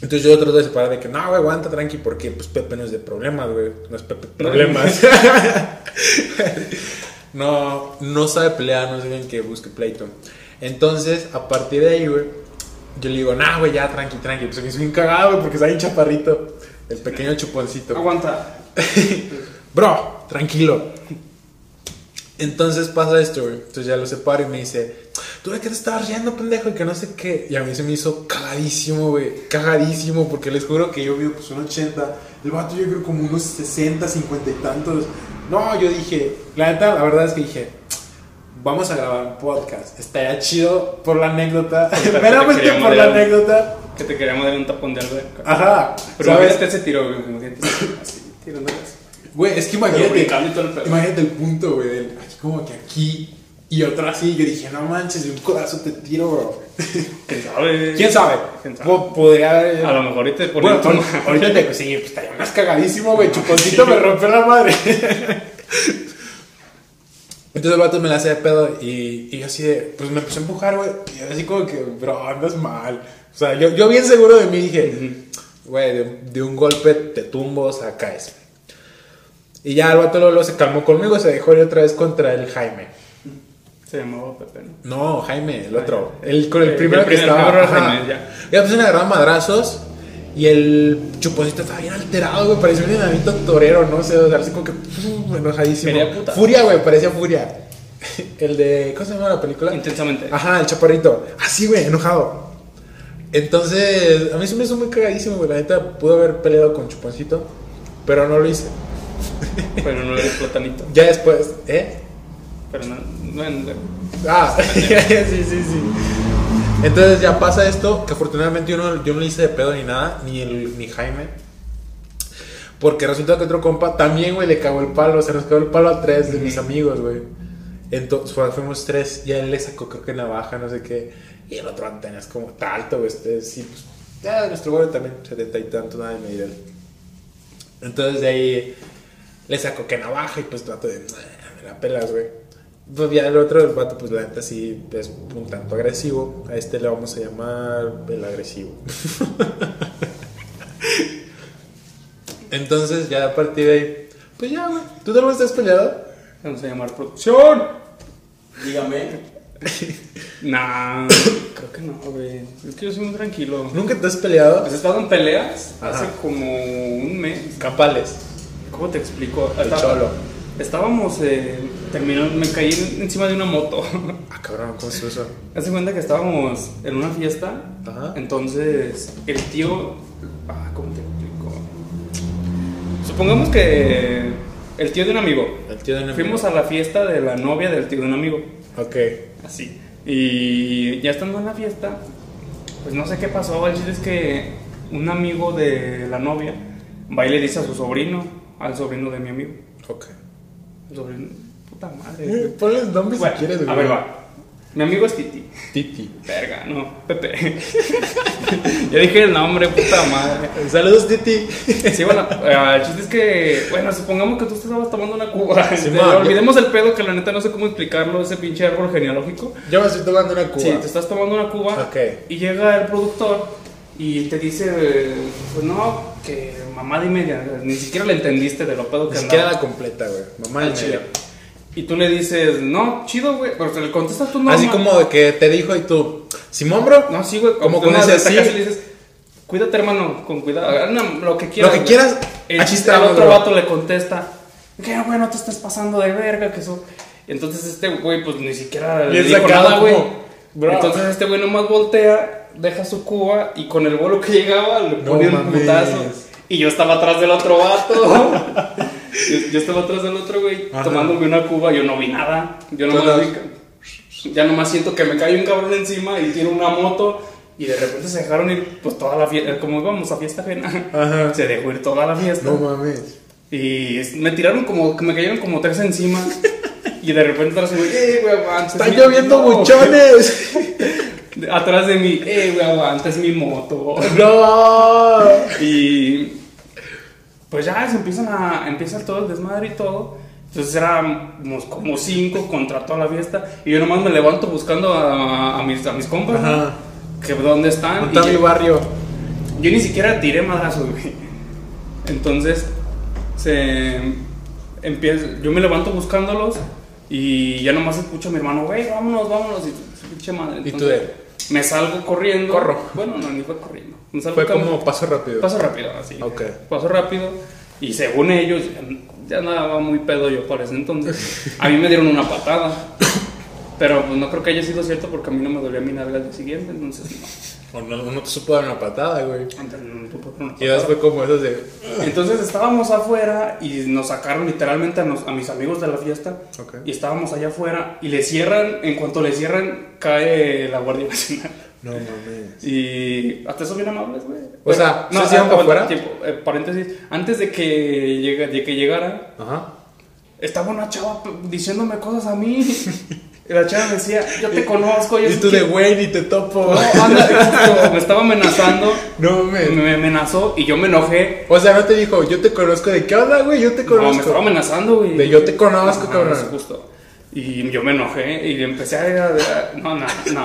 Speaker 1: Entonces yo trato de separar de que no, güey, aguanta, tranqui, porque pues Pepe no es de problemas, güey. No es Pepe problemas. no, no sabe pelear, no es alguien que busque pleito. Entonces, a partir de ahí, güey, yo le digo, nah, güey, ya, tranqui, tranqui. Pues me hizo bien cagado, güey, porque está bien chaparrito. El pequeño chuponcito.
Speaker 2: Aguanta.
Speaker 1: Bro, tranquilo. Entonces pasa esto, güey. Entonces ya lo separo y me dice, ¿tú de qué te estabas riendo, pendejo? Y que no sé qué. Y a mí se me hizo cagadísimo, güey. Cagadísimo, porque les juro que yo vi pues un 80. El vato yo creo como unos 60, 50 y tantos. No, yo dije, la neta, la verdad es que dije, vamos a grabar un podcast. Estaría chido por la anécdota.
Speaker 2: te
Speaker 1: Meramente por la anécdota.
Speaker 2: Que te queríamos dar un tapón de alberca.
Speaker 1: Ajá.
Speaker 2: Pero
Speaker 1: ¿sabes?
Speaker 2: imagínate ese tiro, güey. Imagínate así, tirando.
Speaker 1: Güey, es que imagínate. Imagínate el punto, güey, del como que aquí y otro así. Yo dije, no manches, de un codazo te tiro, bro.
Speaker 2: ¿Quién sabe?
Speaker 1: ¿Quién sabe?
Speaker 2: ¿Quién sabe?
Speaker 1: Po- Podría haber.
Speaker 2: A lo mejor ahorita te
Speaker 1: Bueno, ahorita- ahorita te sí, pues estaría más cagadísimo, güey. Chuponcito me rompió la madre. Entonces el vato me la hace de pedo y, y yo así de, pues me empezó a empujar, güey. Y yo así como que, bro, andas mal. O sea, yo, yo bien seguro de mí dije, güey, de, de un golpe te tumbo, o sea, caes. Y ya el vato luego se calmó conmigo, se dejó ir otra vez contra el Jaime.
Speaker 2: Se llamaba Pepe, ¿no?
Speaker 1: No, Jaime, el otro. El, con el
Speaker 2: El
Speaker 1: primero que
Speaker 2: primer-
Speaker 1: estaba.
Speaker 2: Jaime, ya.
Speaker 1: Ya pues agarraban madrazos. Y el chuponcito estaba bien alterado, güey. Parecía un enanito torero, no sé. O sea, así como que. uf, enojadísimo.
Speaker 2: Puta.
Speaker 1: Furia, güey, parecía furia. El de. ¿Cómo se llama la película?
Speaker 2: Intensamente.
Speaker 1: Ajá, el chaparrito. Así, güey, enojado. Entonces, a mí se me hizo muy cagadísimo, güey. La neta pudo haber peleado con Chuponcito, pero no lo hice.
Speaker 2: Pero no eres platanito.
Speaker 1: Ya después, ¿eh?
Speaker 2: Pero no, no, no.
Speaker 1: Ah, sí, sí, sí. Entonces ya pasa esto, que afortunadamente yo no, yo no le hice de pedo ni nada, ni, el, ni Jaime. Porque resulta que otro compa también, güey, le cagó el palo, se nos cagó el palo a tres de mis amigos, güey. Entonces fu- fuimos tres, y a él le sacó creo que navaja, no sé qué. Y el otro antena es como está alto, güey. Este, sí, pues, ya nuestro güey también, setenta y tanto, nada de medir. Entonces de ahí le sacó que navaja y pues trato de, "Nah, me la pelas, güey. Pues ya el otro, el vato, pues la neta sí es un tanto agresivo. A este le vamos a llamar el agresivo. Entonces ya a partir de ahí, pues ya, güey. ¿Tú también estás peleado?
Speaker 2: Vamos a llamar producción.
Speaker 3: Dígame.
Speaker 2: Nah, creo que no, güey. Es que yo soy muy tranquilo.
Speaker 1: ¿Nunca te has peleado?
Speaker 2: ¿Has estado en peleas?
Speaker 1: Ajá.
Speaker 2: Hace como un mes.
Speaker 1: Campales.
Speaker 2: ¿Cómo te explico?
Speaker 1: El
Speaker 2: Estaba-
Speaker 1: cholo.
Speaker 2: Estábamos, eh, terminando, me caí en- encima de una moto.
Speaker 1: Ah, cabrón, ¿cómo es eso?
Speaker 2: Hace cuenta que estábamos en una fiesta.
Speaker 1: Ajá.
Speaker 2: Entonces, el tío. Ah, ¿cómo te explico? Supongamos que el tío de un amigo.
Speaker 1: El tío de un amigo.
Speaker 2: Fuimos a la fiesta de la novia del tío de un amigo.
Speaker 1: Ok.
Speaker 2: Así. Y ya estando en la fiesta, pues no sé qué pasó. El chiste es que un amigo de la novia va y le dice a su sobrino, al sobrino de mi amigo.
Speaker 1: Ok.
Speaker 2: El sobrino, puta madre.
Speaker 1: Eh, Ponle el nombre
Speaker 2: Bueno,
Speaker 1: si quieres, güey.
Speaker 2: a ver, va. Mi amigo es Titi.
Speaker 1: Titi.
Speaker 2: Verga, no, Pepe. ya dije el nombre, puta madre.
Speaker 1: Saludos, Titi.
Speaker 2: Sí, bueno, eh, el chiste es que, bueno, supongamos que tú estabas tomando una cuba.
Speaker 1: Sí, man,
Speaker 2: olvidemos el pedo que la neta no sé cómo explicarlo, ese pinche árbol genealógico.
Speaker 1: Yo me estoy tomando una cuba.
Speaker 2: Sí, te estás tomando una cuba
Speaker 1: Ok.
Speaker 2: y llega el productor y te dice, pues no, que mamá de media, ni siquiera le entendiste de lo pedo que
Speaker 1: Ni siquiera
Speaker 2: andaba.
Speaker 1: la completa, güey.
Speaker 2: Al
Speaker 1: de
Speaker 2: chile.
Speaker 1: media.
Speaker 2: Y tú le dices, no, chido, güey, pero te le contestas tú no.
Speaker 1: Así como de que te dijo y tú, Simón, bro.
Speaker 2: No, sí, güey,
Speaker 1: Como con ese así.
Speaker 2: y le dices, cuídate, hermano, con cuidado, una- lo que quieras.
Speaker 1: que
Speaker 2: güey".
Speaker 1: quieras,
Speaker 2: El,
Speaker 1: aquí estamos,
Speaker 2: el otro
Speaker 1: bro.
Speaker 2: vato le contesta, que güey, no te estás pasando de verga, que eso. Entonces este güey, pues ni siquiera le dijo nada, güey. Entonces este güey nomás voltea, deja su cuba y con el vuelo que llegaba le
Speaker 1: No
Speaker 2: pone un putazo. Y yo estaba atrás del otro vato. yo, yo estaba atrás del otro güey,
Speaker 1: Ajá.
Speaker 2: tomándome una cuba. Yo no vi nada. Yo nomás
Speaker 1: Todas-
Speaker 2: vi ya nomás siento que me cae un cabrón encima y tiene una moto. Y de repente se dejaron ir, pues toda la fiesta, como íbamos a fiesta ajena,
Speaker 1: Ajá.
Speaker 2: se dejó ir toda la fiesta.
Speaker 1: No mames.
Speaker 2: Y es- me tiraron como, me cayeron como tres encima. y de repente atrás mí, eh, güey, aguanta. es
Speaker 1: Están lloviendo
Speaker 2: no".
Speaker 1: buchones.
Speaker 2: Atrás de mí, eh, güey, aguanta, es mi moto.
Speaker 1: no.
Speaker 2: y pues ya se empiezan a, empieza todo el desmadre y todo. Entonces éramos como cinco contra toda la fiesta. Y yo nomás me levanto buscando a, a mis, a mis compas. Que dónde están.
Speaker 1: Está mi barrio.
Speaker 2: Yo ni siquiera tiré madrazos, güey. Entonces, se empieza, yo me levanto buscándolos y ya nomás escucho a mi hermano, güey, vámonos, vámonos. Y pinche madre.
Speaker 1: Y tú
Speaker 2: Entonces,
Speaker 1: de-
Speaker 2: Me salgo corriendo.
Speaker 1: Corro.
Speaker 2: Bueno, no, ni fue corriendo. Me salgo
Speaker 1: Fue como paso rápido.
Speaker 2: Paso rápido, así.
Speaker 1: Ok.
Speaker 2: Paso rápido. Y según ellos, ya andaba muy pedo yo por ese entonces. A mí me dieron una patada. Pero pues no creo que haya sido cierto porque a mí no me dolía mi nalga al día siguiente, entonces no.
Speaker 1: O no, no te supo dar una patada, güey.
Speaker 2: Entonces, no una
Speaker 1: Y fue como esos de.
Speaker 2: entonces estábamos afuera y nos sacaron literalmente a, nos- a mis amigos de la fiesta.
Speaker 1: Ok.
Speaker 2: Y estábamos allá afuera y le cierran, en cuanto le cierran, cae la Guardia Nacional.
Speaker 1: No mames.
Speaker 2: Y hasta eso bien amables, güey.
Speaker 1: O sea,
Speaker 2: no,
Speaker 1: ¿se
Speaker 2: ah,
Speaker 1: para afuera?
Speaker 2: tiempo, eh, paréntesis, antes de que, llega, de que llegara,
Speaker 1: Ajá.
Speaker 2: estaba una chava diciéndome cosas a mí. y la chava me decía, yo te conozco, yo
Speaker 1: Y tú de güey, ni te topo.
Speaker 2: No, justo, me estaba amenazando,
Speaker 1: No mames.
Speaker 2: me amenazó y yo me enojé.
Speaker 1: O sea, no te dijo, yo te conozco de qué onda, güey, yo te
Speaker 2: No, me
Speaker 1: conozco.
Speaker 2: estaba amenazando, güey.
Speaker 1: De yo te conozco,
Speaker 2: Ajá,
Speaker 1: cabrón.
Speaker 2: es justo. Y yo me enojé y empecé a... a- No, no, no.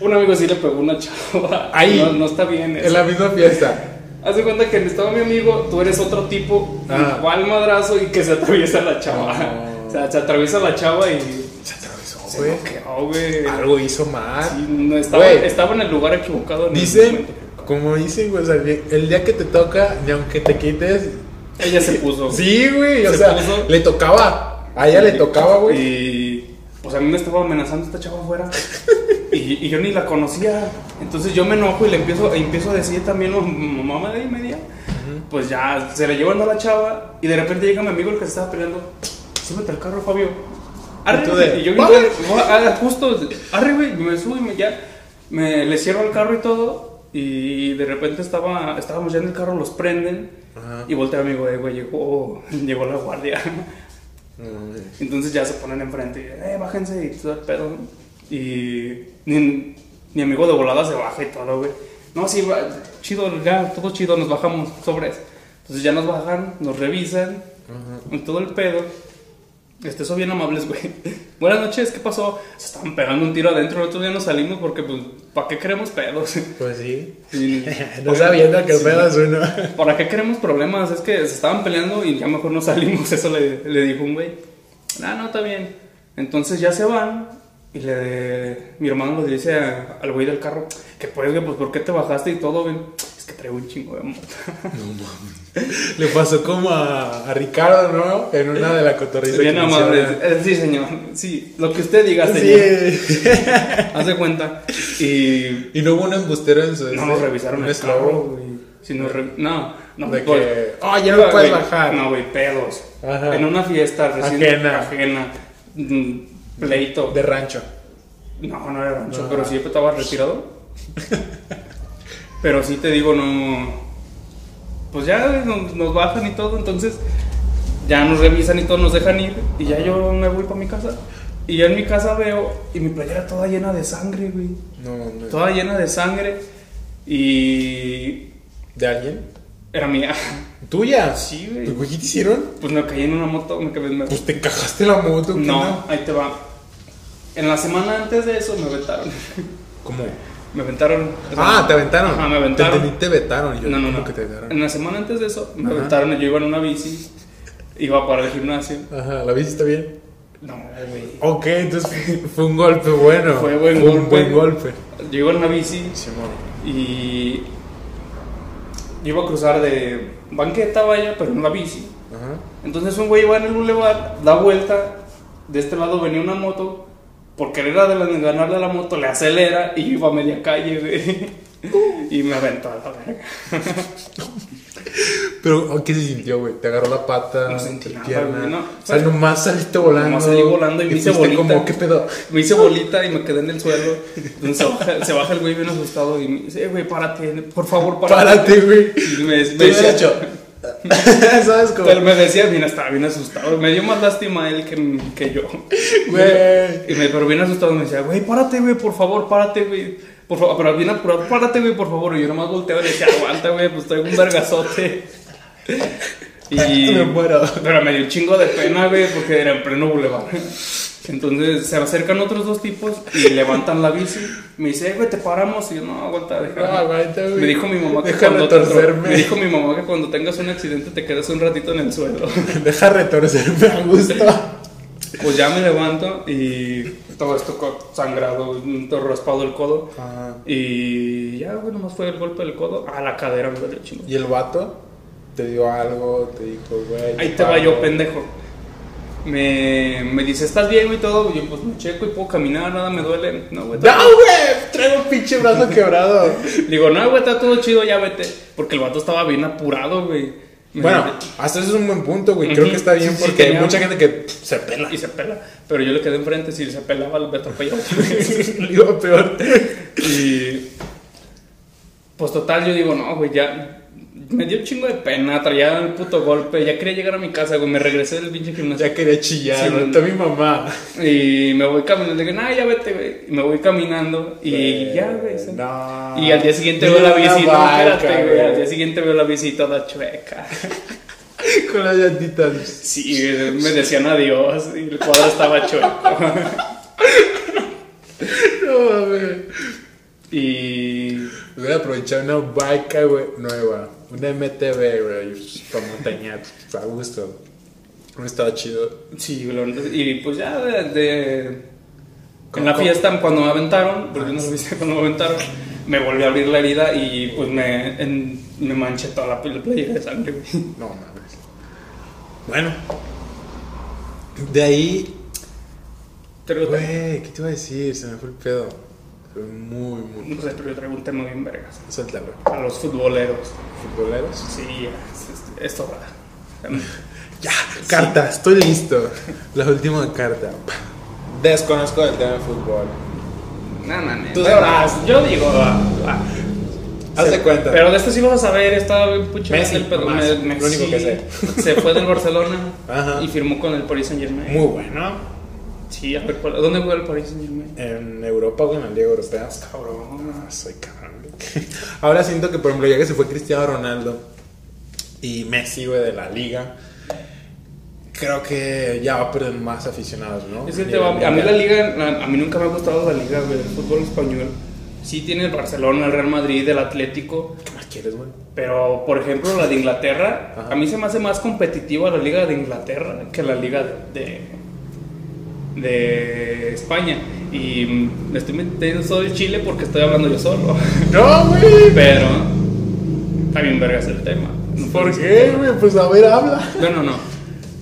Speaker 2: Un amigo sí le pegó una chava.
Speaker 1: Ahí.
Speaker 2: No, no está bien eso.
Speaker 1: en la misma fiesta.
Speaker 2: Haz de cuenta que estaba mi amigo, tú eres otro tipo,
Speaker 1: Ah.
Speaker 2: igual madrazo y que se atraviesa la chava.
Speaker 1: No.
Speaker 2: O sea, se atraviesa la chava y Se
Speaker 1: güey.
Speaker 2: noqueó, güey.
Speaker 1: Algo hizo mal.
Speaker 2: Sí, no, estaba,
Speaker 1: Güey.
Speaker 2: estaba en el lugar equivocado. en
Speaker 1: Dicen, como dicen, güey, o sea, el día que te toca, ni aunque te quites.
Speaker 2: Ella se puso.
Speaker 1: Sí, güey, o
Speaker 2: Se
Speaker 1: sea,
Speaker 2: puso.
Speaker 1: le tocaba. A ella le tocaba, güey.
Speaker 2: Y pues a mí me estaba amenazando esta chava afuera. y, y yo ni la conocía. Entonces yo me enojo y le empiezo, empiezo a decir también, "Oh, mamá de ahí media. Pues ya se le llevan a la chava. Y de repente llega mi amigo el que se estaba peleando. Súbete al carro, Fabio. Arre,
Speaker 1: Y
Speaker 2: güey. yo
Speaker 1: "Vale".
Speaker 2: a- ah, justo, arre, güey, y me subo y me, ya, me le cierro el carro y todo. Y de repente estaba, estábamos ya en el carro, los prenden.
Speaker 1: Ajá.
Speaker 2: Y voltea amigo, eh, güey, llegó, llegó la guardia.
Speaker 1: Mm,
Speaker 2: Entonces ya se ponen enfrente y, eh, bájense y todo el pedo. ¿no? Y ni, mi amigo de volada se baja y todo, güey. No, sí, va, chido, ya, todo chido, nos bajamos sobre eso. Entonces ya nos bajan, nos revisan, y todo el pedo. Este, son bien amables, güey. Buenas noches, ¿qué pasó? Se estaban pegando un tiro adentro, nosotros ya nos salimos porque, pues, ¿para qué queremos pedos?
Speaker 1: Pues sí. No sabiendo que el
Speaker 2: Sí.
Speaker 1: pedo es uno.
Speaker 2: ¿Para qué queremos problemas? Es que se estaban peleando y ya mejor no salimos. Eso le, le dijo un güey. Ah, no, está bien. Entonces ya se van y le, mi hermano le dice a- al güey del carro que pues, güey, pues, ¿por qué te bajaste y todo, güey? Traigo un chingo de moto.
Speaker 1: Le pasó como a, a Ricardo, ¿no? En una de la cotorriza.
Speaker 2: Amable.
Speaker 1: hicieron.
Speaker 2: Eh, Sí, señor. Sí, lo que usted diga, señor.
Speaker 1: Sí.
Speaker 2: Haz de cuenta. Y
Speaker 1: Y no hubo un embustero en su.
Speaker 2: no nos revisaron
Speaker 1: un
Speaker 2: el carro. Si re- no, no,
Speaker 1: De que. Oh, ya no puedes
Speaker 2: Güey,
Speaker 1: bajar.
Speaker 2: No, güey, pedos.
Speaker 1: Ajá.
Speaker 2: En una fiesta recién
Speaker 1: Ajena.
Speaker 2: ajena, mm, pleito.
Speaker 1: De rancho.
Speaker 2: No, no era rancho,
Speaker 1: No.
Speaker 2: pero sí estaba retirado. pero sí te digo, no. Pues ya nos, nos bajan y todo, entonces ya nos revisan y todo, nos dejan ir. Y ya yo me voy para mi casa. Y ya en mi casa veo, y mi playera toda llena de sangre, güey.
Speaker 1: No, no.
Speaker 2: Toda llena de sangre. Y.
Speaker 1: ¿De alguien?
Speaker 2: Era mía.
Speaker 1: ¿Tuya?
Speaker 2: Sí, güey.
Speaker 1: ¿Pues, güey, ¿Qué te hicieron?
Speaker 2: Pues me caí en una moto, me quedé. me-
Speaker 1: Pues te encajaste la moto. ¿qué
Speaker 2: No, ahí te va. En la semana antes de eso me aventaron.
Speaker 1: ¿Cómo?
Speaker 2: Me aventaron.
Speaker 1: Ah, te aventaron.
Speaker 2: Ajá, me aventaron.
Speaker 1: Te, entendí, te vetaron. Yo,
Speaker 2: No, no,
Speaker 1: ¿cómo
Speaker 2: no.
Speaker 1: que te vetaron?
Speaker 2: En la semana antes de eso me
Speaker 1: Ajá.
Speaker 2: aventaron. Yo iba en una bici. Iba para el gimnasio.
Speaker 1: Ajá, ¿la bici está bien?
Speaker 2: No, güey.
Speaker 1: Ok, entonces fue un golpe bueno.
Speaker 2: Fue buen
Speaker 1: un
Speaker 2: golpe.
Speaker 1: buen golpe.
Speaker 2: Yo iba en una bici
Speaker 1: Simón.
Speaker 2: y. Yo iba a cruzar de banqueta, vaya, pero en la bici.
Speaker 1: Ajá.
Speaker 2: Entonces un güey va en el boulevard, da vuelta, de este lado venía una moto, por querer ganarle a la moto le acelera y yo iba a media calle, güey. Y me aventó a la verga.
Speaker 1: Pero, ¿qué se sintió, güey? Te agarró la pata,
Speaker 2: No sentí
Speaker 1: la
Speaker 2: nada,
Speaker 1: pierna.
Speaker 2: güey, no.
Speaker 1: O sea, nomás saliste volando.
Speaker 2: Nomás salí volando y me hice bolita.
Speaker 1: como, ¿qué pedo?
Speaker 2: Me hice bolita y me quedé en el suelo. Entonces se baja, se baja el güey bien asustado y me dice, eh, güey, párate, por favor, párate.
Speaker 1: Párate, güey.
Speaker 2: Y me, me decía,
Speaker 1: hecho. ¿Sabes cómo?
Speaker 2: Pero me decía, bien, estaba bien asustado. Me dio más lástima él que, que yo.
Speaker 1: Güey.
Speaker 2: Y me, pero bien asustado me decía, güey, párate, güey, por favor, párate, güey. Por favor, pero bien apurado, párate, güey, por favor. Y yo nomás volteaba y le decía, aguanta, güey, pues traigo un vergazote. Y,
Speaker 1: Me muero.
Speaker 2: Pero me dio un chingo de pena, güey, porque era en pleno bulevar. Entonces se acercan otros dos tipos y levantan la bici. Me dice, "Eh, güey, te paramos. Y yo, no, aguanta, deja.
Speaker 1: No, aguanta, güey.
Speaker 2: Me dijo mi mamá que
Speaker 1: Déjame
Speaker 2: cuando
Speaker 1: torcerme.
Speaker 2: me dijo mi mamá que cuando tengas un accidente te quedas un ratito en el suelo.
Speaker 1: Deja retorcerme a gusto.
Speaker 2: Pues ya me levanto y todo esto sangrado, todo raspado el codo.
Speaker 1: Ajá.
Speaker 2: Y ya, güey, nomás fue el golpe del codo. A la cadera me dolió chingo.
Speaker 1: ¿Y el vato? ¿Te dio algo? ¿Te dijo, güey?
Speaker 2: Ahí te va yo, pendejo. Me, me dice, ¿estás bien, güey? y Todo. Yo, pues me checo y puedo caminar, nada me duele. No, güey.
Speaker 1: ¡No, güey! Traigo un pinche brazo quebrado.
Speaker 2: Digo, no, güey, está todo chido, ya vete. Porque el vato estaba bien apurado, güey.
Speaker 1: Bueno, hasta eso es un buen punto, güey. Creo que está bien
Speaker 2: Sí, sí,
Speaker 1: porque hay mucha gente que se pela.
Speaker 2: Y se pela. Pero yo le quedé enfrente, si se pelaba, me atropellaba.
Speaker 1: Le iba peor.
Speaker 2: Y pues total, yo digo, no, güey, ya me dio un chingo de pena, traía el puto golpe, ya quería llegar a mi casa, güey, me regresé del pinche gimnasio.
Speaker 1: Ya quería chillar,
Speaker 2: Sí,
Speaker 1: ¿no? Está mi mamá.
Speaker 2: Y me voy caminando, le digo, no, ya vete, güey. Y me voy caminando y ya, güey.
Speaker 1: no.
Speaker 2: Y al día siguiente veo la bici, no,
Speaker 1: vaca,
Speaker 2: espérate, güey. Al día siguiente veo la bici toda chueca.
Speaker 1: Con las llantitas.
Speaker 2: Sí, me decían adiós y el cuadro estaba chueco.
Speaker 1: No mames.
Speaker 2: Y
Speaker 1: Voy a aprovechar una vaca, güey, nueva. Una MTV, güey. Montañar. A gusto. Estaba chido.
Speaker 2: Sí, y pues ya de, de- En la fiesta, cuando me aventaron, porque no lo viste cuando me aventaron, me volvió a abrir la herida y pues me, en- me manché toda la playera de sangre, güey.
Speaker 1: No mames. Bueno. De ahí. Güey, ¿qué te iba a decir? Se me fue el pedo. Muy, muy.
Speaker 2: no sé, pero yo traigo un tema bien vergas.
Speaker 1: Suéltalo.
Speaker 2: A los futboleros.
Speaker 1: ¿Futboleros?
Speaker 2: Sí, es- es- esto va.
Speaker 1: Ya, carta, estoy listo. La última carta. Desconozco el tema de fútbol.
Speaker 2: No, no, no.
Speaker 1: Tú sabrás.
Speaker 2: Yo digo, ah, ah.
Speaker 1: Haz de
Speaker 2: Se-
Speaker 1: cuenta.
Speaker 2: Pero de esto sí vas a saber, estaba bien pucho
Speaker 1: Messi,
Speaker 2: el pedo.
Speaker 1: nomás,
Speaker 2: Me-
Speaker 1: lo único que sé.
Speaker 2: Se fue del Barcelona
Speaker 1: Ajá.
Speaker 2: y firmó con el Paris Saint Germain.
Speaker 1: Muy bueno.
Speaker 2: Sí, a ver, ¿cuál- ¿dónde juega el Paris Saint Germain?
Speaker 1: En Europa o en la Liga Europea.
Speaker 2: Cabrón.
Speaker 1: Ah, soy cabrón. güey. Ahora siento que, por ejemplo, ya que se fue Cristiano Ronaldo y Messi, güey, de la liga, creo que ya va a perder más aficionados, ¿no?
Speaker 2: Es que
Speaker 1: A
Speaker 2: te va-
Speaker 1: nivel
Speaker 2: a mí la liga, a mí nunca me ha gustado la liga güey, del fútbol español. Sí tiene el Barcelona, el Real Madrid, el Atlético,
Speaker 1: ¿Qué más quieres, güey?
Speaker 2: pero por ejemplo la de Inglaterra,
Speaker 1: Ajá.
Speaker 2: a mí se me hace más competitiva la liga de Inglaterra que la liga de, de, de España. Y me estoy metiendo solo el Chile porque estoy hablando yo solo.
Speaker 1: No, güey.
Speaker 2: pero también vergas el tema.
Speaker 1: ¿Por qué, güey? Pues a ver, habla.
Speaker 2: No, no, no.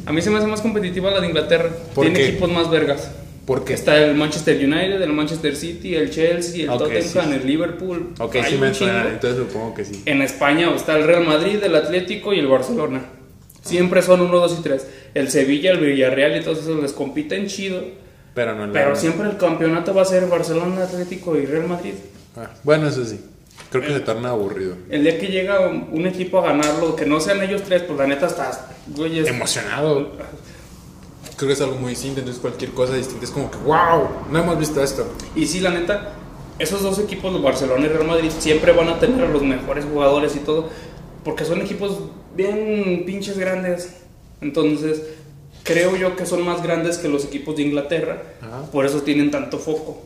Speaker 2: A mí se me hace más competitiva la de Inglaterra.
Speaker 1: ¿Por
Speaker 2: Tiene
Speaker 1: qué?
Speaker 2: equipos más vergas.
Speaker 1: Porque
Speaker 2: Está el Manchester United, el Manchester City, el Chelsea, el
Speaker 1: Ok,
Speaker 2: Tottenham,
Speaker 1: sí.
Speaker 2: el Liverpool.
Speaker 1: Ok,
Speaker 2: Hay
Speaker 1: sí me suena, entonces supongo que sí.
Speaker 2: En España está el Real Madrid, el Atlético y el Barcelona. Siempre son uno, dos y tres. El Sevilla, el Villarreal y todos esos les compiten chido.
Speaker 1: Pero no
Speaker 2: Pero siempre el campeonato va a ser Barcelona, Atlético y Real Madrid.
Speaker 1: Ah, bueno, eso sí. Creo que se torna aburrido.
Speaker 2: El día que llega un un equipo a ganarlo, que no sean ellos tres, pues la neta estás, güey, es-
Speaker 1: Emocionado. Creo que es algo muy distinto, entonces cualquier cosa distinta es como que, wow, no hemos visto esto.
Speaker 2: Y sí, la neta, esos dos equipos, Barcelona y Real Madrid, siempre van a tener a los mejores jugadores y todo, porque son equipos bien pinches grandes. Entonces, creo yo que son más grandes que los equipos de Inglaterra,
Speaker 1: Ajá.
Speaker 2: por eso tienen tanto foco.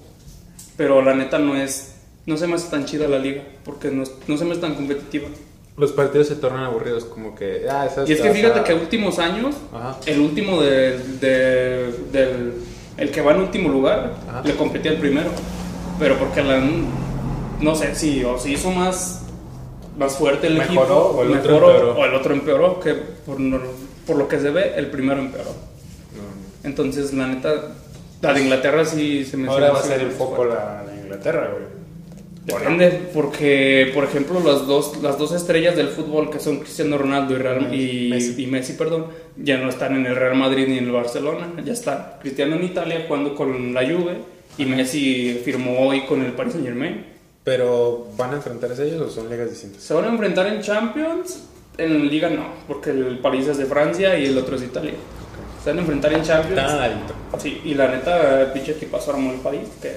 Speaker 2: Pero la neta no es, no se me hace tan chida la liga, porque no, es- no se me hace tan competitiva.
Speaker 1: Los partidos se tornan aburridos, como que, ah, esa
Speaker 2: Y es que fíjate que últimos años,
Speaker 1: Ajá.
Speaker 2: el último de- de- del. El que va en último lugar,
Speaker 1: Ajá.
Speaker 2: le competía al primero. Pero porque la. No sé si o se hizo más. Más fuerte el
Speaker 1: ¿Mejoró
Speaker 2: equipo.
Speaker 1: o el otro
Speaker 2: mejoró,
Speaker 1: empeoró?
Speaker 2: o el otro empeoró. Que por, por lo que se ve, el primero empeoró.
Speaker 1: No.
Speaker 2: Entonces, la neta. La de Inglaterra sí se me
Speaker 1: Ahora va a ser el foco la de Inglaterra, güey.
Speaker 2: Depende, porque, por ejemplo, las dos, las dos estrellas del fútbol que son Cristiano Ronaldo y, Real, y,
Speaker 1: Messi.
Speaker 2: y Messi, perdón, ya no están en el Real Madrid ni en el Barcelona, ya está Cristiano en Italia jugando con la Juve y Messi firmó hoy con el Paris Saint Germain.
Speaker 1: Pero, ¿van a enfrentarse ellos o son ligas distintas?
Speaker 2: Se van a enfrentar en Champions, en Liga no, porque el París es de Francia y el otro es de Italia. Se van a enfrentar en Champions.
Speaker 1: Adicto.
Speaker 2: Sí, y la neta, el pinche equipazo armó el París, que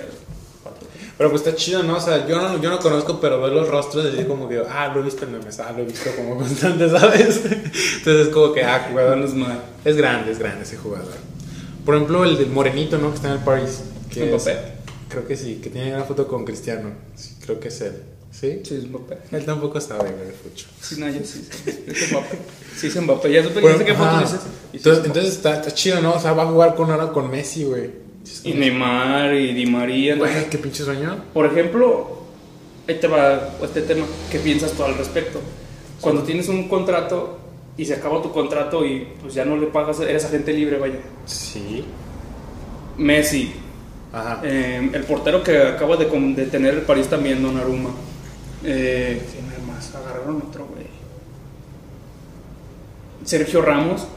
Speaker 1: Pero pues está chido, ¿no? O sea, yo no, yo no conozco, pero ver los rostros así como que, ah, lo he visto en memes, ah, lo he visto como constante, ¿sabes? Entonces es como que, ah, jugador
Speaker 2: es mal.
Speaker 1: es grande, es grande ese jugador. Por ejemplo, el del morenito, ¿no? Que está en el Paris. Que es-. Creo que sí, que tiene una foto con Cristiano. Sí, creo que es él. ¿Sí?
Speaker 2: Sí, es Mbappé.
Speaker 1: Él tampoco sabe, güey, fucho.
Speaker 2: Sí, no, yo sí. Es Mbappé. Sí, es Mbappé. Ya supe
Speaker 1: Bueno,
Speaker 2: qué foto dices.
Speaker 1: Entonces,
Speaker 2: es
Speaker 1: entonces está, está chido, ¿no? O sea, va a jugar con ahora con Messi, güey.
Speaker 2: Y Neymar y Di María. ¿no?
Speaker 1: Güey, qué pinche sueño.
Speaker 2: Por ejemplo, ahí te va este tema. ¿Qué piensas tú al respecto? Cuando tienes un contrato y se acaba tu contrato y pues ya no le pagas, eres agente libre, vaya.
Speaker 1: Sí.
Speaker 2: Messi,
Speaker 1: Ajá.
Speaker 2: eh, el portero que acaba de, tener el París también, Donnarumma. Eh, ¿Quién más? Agarraron otro, güey. Sergio Ramos.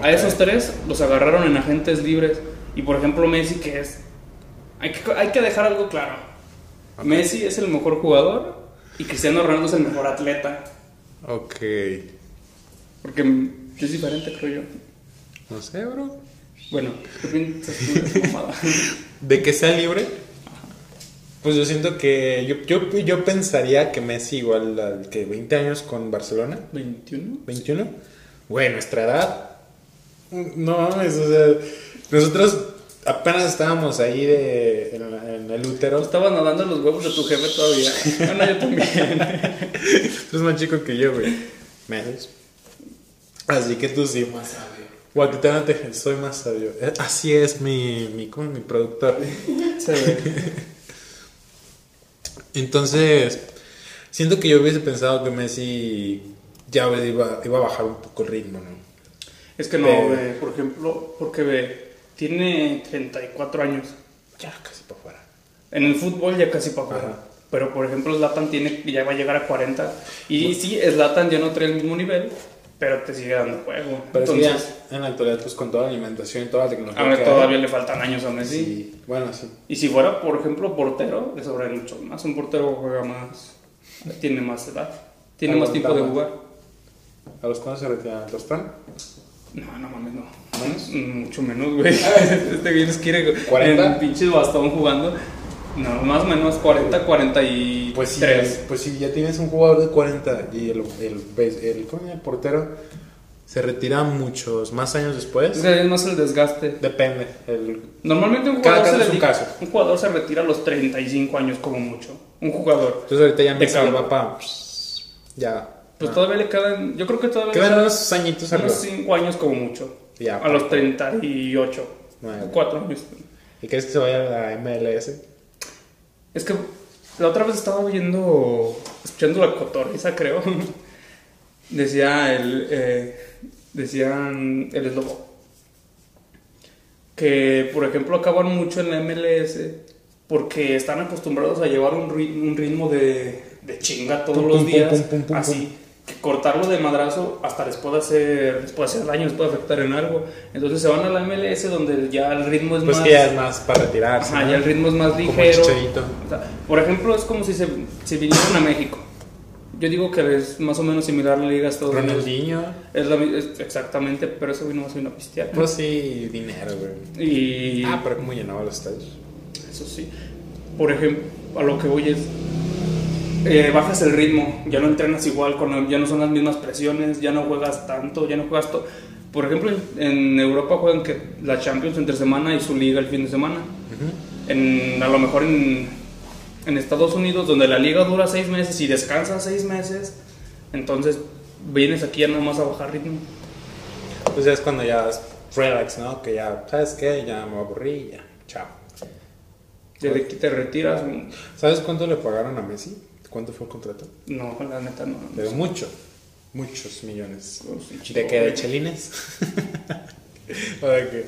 Speaker 2: A esos tres los agarraron en agentes libres. Y por ejemplo, Messi, que es. Hay que, hay que dejar algo claro. Messi es el mejor jugador y Cristiano Ronaldo es el mejor atleta.
Speaker 1: Ok.
Speaker 2: Porque es diferente, creo yo.
Speaker 1: No sé, bro.
Speaker 2: Bueno, ¿qué piensas tú de?
Speaker 1: De que sea libre. Pues yo siento que. Yo, yo, yo pensaría que Messi, igual al que 20 años con Barcelona.
Speaker 2: 21.
Speaker 1: 21. Güey, nuestra edad. No mames, o sea. Nosotros apenas estábamos ahí de, en, el útero.
Speaker 2: Estabas nadando los huevos de tu jefe todavía. Bueno, yo también.
Speaker 1: Tú eres más chico que yo, güey. Meses. Así que tú sí.
Speaker 3: Más sabe.
Speaker 1: Guatitana soy más sabio. Eh, Así es mi, mi, mi productor. Entonces, siento que yo hubiese pensado que Messi ya iba, iba a bajar un poco el ritmo, ¿no?
Speaker 2: Es que no, ve, por ejemplo, porque ve, tiene 34 años.
Speaker 1: Ya casi para afuera.
Speaker 2: En el fútbol ya casi para afuera.
Speaker 1: Ajá.
Speaker 2: Pero por ejemplo, Zlatan tiene, ya va a llegar a 40. Y sí, Zlatan ya no trae el mismo nivel, pero te sigue dando juego.
Speaker 1: Pero
Speaker 2: Entonces,
Speaker 1: ya en la actualidad, pues con toda la alimentación y toda la tecnología.
Speaker 2: a
Speaker 1: que
Speaker 2: todavía
Speaker 1: hay,
Speaker 2: le faltan años a Messi.
Speaker 1: sí. Bueno, sí.
Speaker 2: Y si fuera, por ejemplo, portero, le sobraría mucho más. Un portero juega más, tiene más edad, tiene más tiempo de jugar.
Speaker 1: ¿A los cuándo se retira el tostón?
Speaker 2: No, no mames, no.
Speaker 1: ¿Menos?
Speaker 2: Mm, Mucho menos, güey. este güey nos quiere
Speaker 1: ¿40?
Speaker 2: en pinches bastón jugando. No, más o menos 40, 43.
Speaker 1: Pues sí, pues si ya tienes un jugador de 40 y el, el, el, el, el portero se retira muchos más años después,
Speaker 2: Es que es más el desgaste.
Speaker 1: depende. El,
Speaker 2: Normalmente un
Speaker 1: Cada
Speaker 2: jugador,
Speaker 1: caso
Speaker 2: se
Speaker 1: es un
Speaker 2: dedica-
Speaker 1: caso.
Speaker 2: un jugador se retira a los 35 años como mucho. Un jugador.
Speaker 1: entonces ahorita ya
Speaker 2: De
Speaker 1: Messi
Speaker 2: campo.
Speaker 1: va para... Ya.
Speaker 2: Pues
Speaker 1: Ah.
Speaker 2: todavía le quedan, yo creo que todavía
Speaker 1: Quedan
Speaker 2: le
Speaker 1: unos añitos arriba.
Speaker 2: unos 5 años como mucho.
Speaker 1: Ya,
Speaker 2: a los
Speaker 1: pa-
Speaker 2: 38.
Speaker 1: Nueve.
Speaker 2: 4 años.
Speaker 1: ¿Y crees que se vaya a la MLS?
Speaker 2: Es que la otra vez estaba viendo, escuchando la cotorriza, creo. Decía el, eh, decían el eslobo. Que, por ejemplo, acaban mucho en la MLS porque están acostumbrados a llevar un, ri- un ritmo de, de chinga todos
Speaker 1: Pum,
Speaker 2: los
Speaker 1: pum,
Speaker 2: días.
Speaker 1: pum,
Speaker 2: así. Cortarlo de madrazo hasta les puede hacer, les puede hacer daño, les puede afectar en algo. Entonces se van a la MLS donde ya el ritmo es
Speaker 1: Pues
Speaker 2: más.
Speaker 1: que ya es más para retirarse.
Speaker 2: Ajá,
Speaker 1: ¿no?
Speaker 2: ya el ritmo es más
Speaker 1: Como
Speaker 2: ligero.
Speaker 1: Chicharito.
Speaker 2: O sea, por ejemplo, es como si se, se vinieran a México. Yo digo que es más o menos similar a la Liga Estados Unidos.
Speaker 1: Ronaldinho.
Speaker 2: Es la es exactamente, pero ese güey no vino a pistear.
Speaker 1: Pues sí, dinero, güey.
Speaker 2: Y
Speaker 1: Ah, pero como llenaba los estadios.
Speaker 2: eso sí. Por ejemplo, a lo que voy es. Eh, bajas el ritmo, ya no entrenas igual, con, ya no son las mismas presiones, ya no juegas tanto, ya no juegas todo. Por ejemplo, en, Europa juegan que la Champions entre semana y su liga el fin de semana. en, a lo mejor en, en Estados Unidos, donde la liga dura seis meses y descansas seis meses, entonces vienes aquí ya nada más a bajar ritmo.
Speaker 1: Pues ya es cuando ya es relax, ¿no? Que ya, ¿sabes qué? Ya me aburrí y ya. Chao.
Speaker 2: Desde que te retiras,
Speaker 1: ¿Sabes cuánto le pagaron a Messi? ¿Cuánto fue el contrato?
Speaker 2: no, la neta no.
Speaker 1: De mucho. Muchos millones.
Speaker 2: Pues,
Speaker 1: ¿De qué? ¿De chelines? ¿O de qué?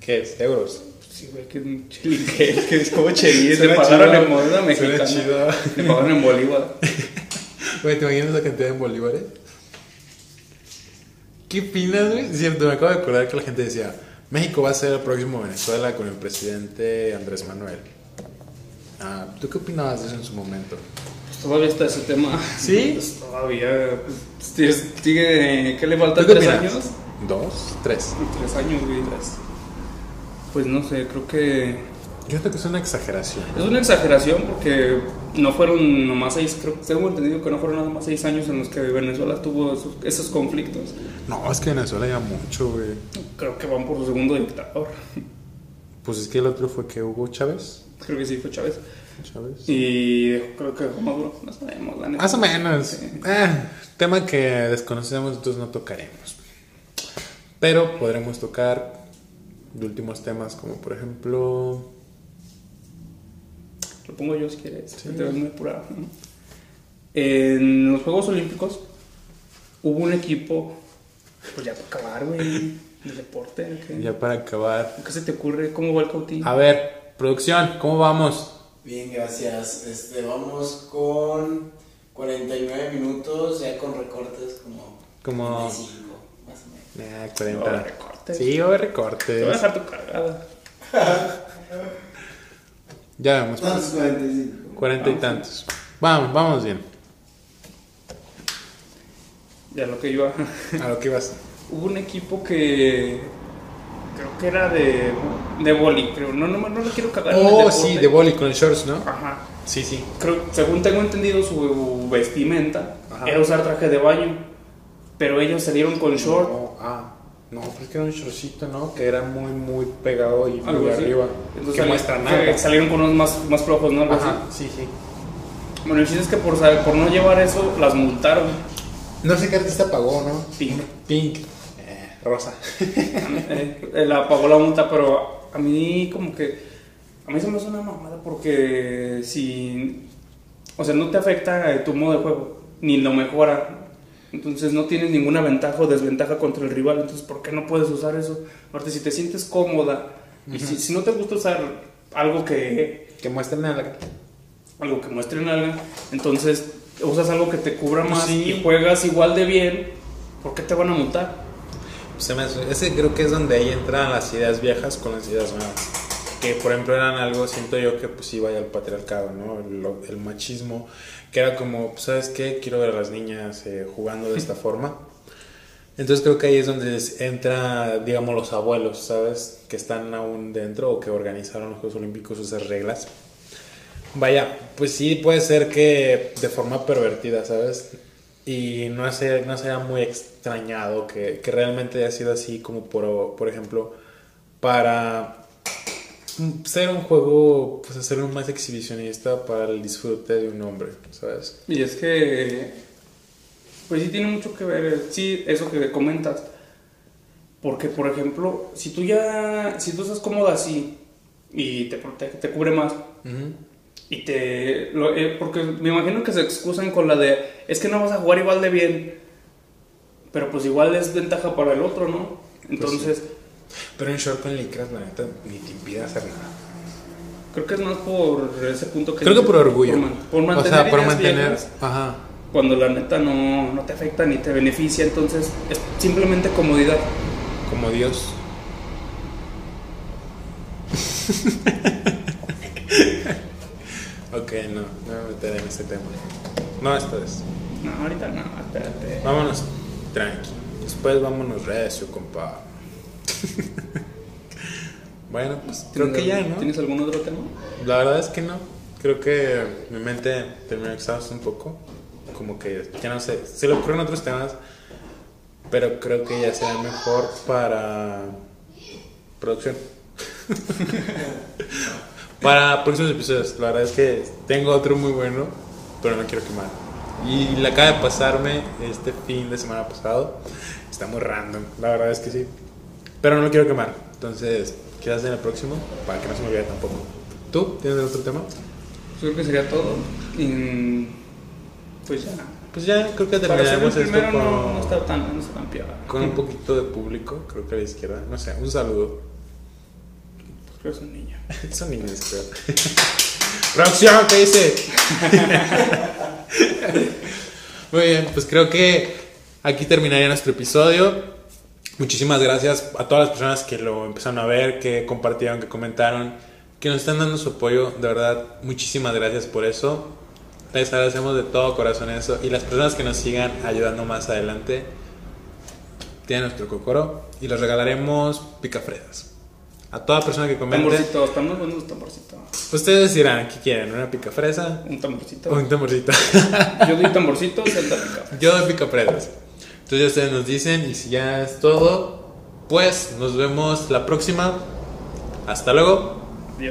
Speaker 1: ¿Qué es? ¿Euros?
Speaker 2: Sí, güey, que es un chili, que, que es como cheli, le pagaron
Speaker 1: chido.
Speaker 2: en moneda mexicana.
Speaker 1: chido.
Speaker 2: Le pagaron en bolívar.
Speaker 1: Güey, ¿te imaginas la cantidad en bolívares? ¿Qué opinas, güey? Cierto, me acabo de acordar que la gente decía, México va a ser el próximo Venezuela con el presidente Andrés Manuel. Ah, ¿Tú qué opinabas de eso en su momento?
Speaker 2: Pues todavía está ese tema.
Speaker 1: ¿Sí?
Speaker 2: Pues todavía. pues, sigue, ¿Qué le faltan?
Speaker 1: ¿Tú qué
Speaker 2: ¿Tres años?
Speaker 1: ¿Dos? ¿Tres?
Speaker 2: Tres años, güey. Pues no sé, creo que.
Speaker 1: Yo creo que es una exageración.
Speaker 2: Es una exageración porque no fueron nomás seis, creo que tengo entendido que no fueron nada más seis años en los que Venezuela tuvo esos, esos conflictos.
Speaker 1: No, es que Venezuela ya mucho, güey.
Speaker 2: Creo que van por su segundo dictador.
Speaker 1: Pues es que el otro fue que Hugo Chávez.
Speaker 2: Creo que sí fue Chávez. Y creo que Maduro. No sabemos, la neta.
Speaker 1: Más o menos.
Speaker 2: Sí.
Speaker 1: Ah, tema que desconocemos, entonces no tocaremos. Pero podremos tocar de últimos temas, como por ejemplo.
Speaker 2: Lo pongo yo si quieres.
Speaker 1: Sí.
Speaker 2: Te ves muy apurado. ¿no? En los Juegos Olímpicos hubo un equipo. Pues ya para acabar, güey. De deporte. ¿qué?
Speaker 1: Ya para acabar.
Speaker 2: ¿Qué se te ocurre? ¿Cómo va el cautín?
Speaker 1: A ver, producción, ¿cómo vamos?
Speaker 3: Bien, gracias. Este, vamos con 49 minutos, ya con recortes como.
Speaker 1: Como-
Speaker 3: 25, más o menos.
Speaker 1: Ah,
Speaker 2: No,
Speaker 1: 40.
Speaker 2: recortes.
Speaker 1: Sí, a haber
Speaker 2: Te voy a
Speaker 1: recortes.
Speaker 2: dejar tu cargada.
Speaker 1: Ya vamos, pues,
Speaker 3: ¿Cuántos 45?
Speaker 1: 40 y tantos. Vamos, vamos bien.
Speaker 2: Ya lo que iba.
Speaker 1: A lo que ibas.
Speaker 2: Hubo un equipo que. Creo que era de. De boli, creo. No, no, no lo quiero cagar. en el
Speaker 1: Oh, sí, de boli con shorts, ¿no?
Speaker 2: Ajá.
Speaker 1: Sí, sí.
Speaker 2: Creo, según tengo entendido, su vestimenta
Speaker 1: Ajá.
Speaker 2: era usar traje de baño. Pero ellos salieron con short.
Speaker 1: No, ah, no, pero es que era un shortcito, ¿no? Que era muy, muy pegado y muy
Speaker 2: así.
Speaker 1: arriba.
Speaker 2: Entonces
Speaker 1: que muestra nada.
Speaker 2: salieron con unos más, más flojos, ¿no? Algo
Speaker 1: Ajá,
Speaker 2: así.
Speaker 1: sí, sí.
Speaker 2: Bueno, el chiste es que por, por no llevar eso, las multaron.
Speaker 1: No sé qué artista pagó, ¿no?
Speaker 2: Pink.
Speaker 1: Pink. Rosa.
Speaker 2: La pagó la multa, pero a mí como que... A mí se me hace una mamada porque si... O sea, no te afecta tu modo de juego, ni lo mejora. Entonces no tienes ninguna ventaja o desventaja contra el rival. Entonces, ¿por qué no puedes usar eso? Aparte, si te sientes cómoda y si, si no te gusta usar algo que,
Speaker 1: Que muestren algo.
Speaker 2: algo que muestre nalga, entonces usas algo que te cubra
Speaker 1: Pues
Speaker 2: más
Speaker 1: sí.
Speaker 2: y juegas igual de bien, ¿por qué te van a multar?
Speaker 1: Se me ese creo que es donde ahí entran las ideas viejas con las ideas nuevas. Que por ejemplo eran algo, siento yo que pues iba ya al patriarcado, ¿no? El, el machismo, que era como, pues, ¿sabes qué? Quiero ver a las niñas eh, jugando de esta forma. Entonces creo que ahí es donde entra, digamos, los abuelos, ¿sabes? Que están aún dentro o que organizaron los Juegos Olímpicos esas reglas. Vaya, pues sí puede ser que de forma pervertida, ¿sabes? Y no, se, no sea muy extrañado que, que realmente haya sido así como por, por ejemplo, para ser un juego, pues hacerlo más exhibicionista para el disfrute de un hombre, ¿sabes?
Speaker 2: Y es que, pues sí tiene mucho que ver, sí, eso que comentas. Porque, por ejemplo, si tú ya, si tú estás cómoda así y te protege, te cubre más, y te, lo- eh, porque me imagino que se excusan con la de, es que no vas a jugar igual de bien, pero pues igual es ventaja para el otro, ¿no? Entonces,
Speaker 1: Pero en short con licras, la neta, ni te impide hacer nada.
Speaker 2: creo que es más por ese punto que...
Speaker 1: Creo que por orgullo.
Speaker 2: Por, man- por
Speaker 1: o
Speaker 2: mantener
Speaker 1: sea, por mantener...
Speaker 2: viejas.
Speaker 1: Ajá.
Speaker 2: cuando la neta no, no te afecta ni te beneficia, entonces es simplemente comodidad.
Speaker 1: Como Dios. ok, no, no me meteré en ese tema. No, esta vez.
Speaker 2: No, ahorita no, espérate.
Speaker 1: Vámonos tranqui. Después vámonos recio, compa. bueno, pues creo que ya, ¿no?
Speaker 2: ¿Tienes algún otro tema?
Speaker 1: La verdad es que no. Creo que mi mente terminó exhausta un poco. Como que ya no sé. Se le ocurren otros temas. Pero creo que ya será mejor para producción. para próximos episodios. La verdad es que tengo otro muy bueno. Pero no quiero quemar. Y le acaba de pasarme este fin de semana pasado. Está muy random. La verdad es que sí. Pero no lo quiero quemar. Entonces, quedas en el próximo. Para que no se me olvide tampoco. ¿Tú tienes otro tema?
Speaker 2: Creo que sería todo. Y, pues ya.
Speaker 1: Pues ya creo que terminaremos esto con,
Speaker 2: no, no está tan, no está tan
Speaker 1: con un poquito de público, creo que a la izquierda. No sé, un saludo.
Speaker 2: Creo que es un niño.
Speaker 1: Son niños, creo. ¡Producción! ¿Qué dice? Muy bien, pues creo que aquí terminaría nuestro episodio. Muchísimas gracias a todas las personas que lo empezaron a ver, que compartieron, que comentaron, que nos están dando su apoyo. De verdad, muchísimas gracias por eso. Les agradecemos de todo corazón eso. Y las personas que nos sigan ayudando más adelante, tienen nuestro cocoro y les regalaremos picafresas. A toda persona que comente.
Speaker 2: Tamborcito, están muy buenos los tamborcitos.
Speaker 1: Ustedes dirán, ¿qué quieren? ¿Una picafresa?
Speaker 2: Un tamborcito.
Speaker 1: O un tamborcito.
Speaker 2: Yo doy tamborcitos, él da pica.
Speaker 1: Yo doy picafresas. Entonces ya ustedes nos dicen y si ya es todo, pues nos vemos la próxima. Hasta luego.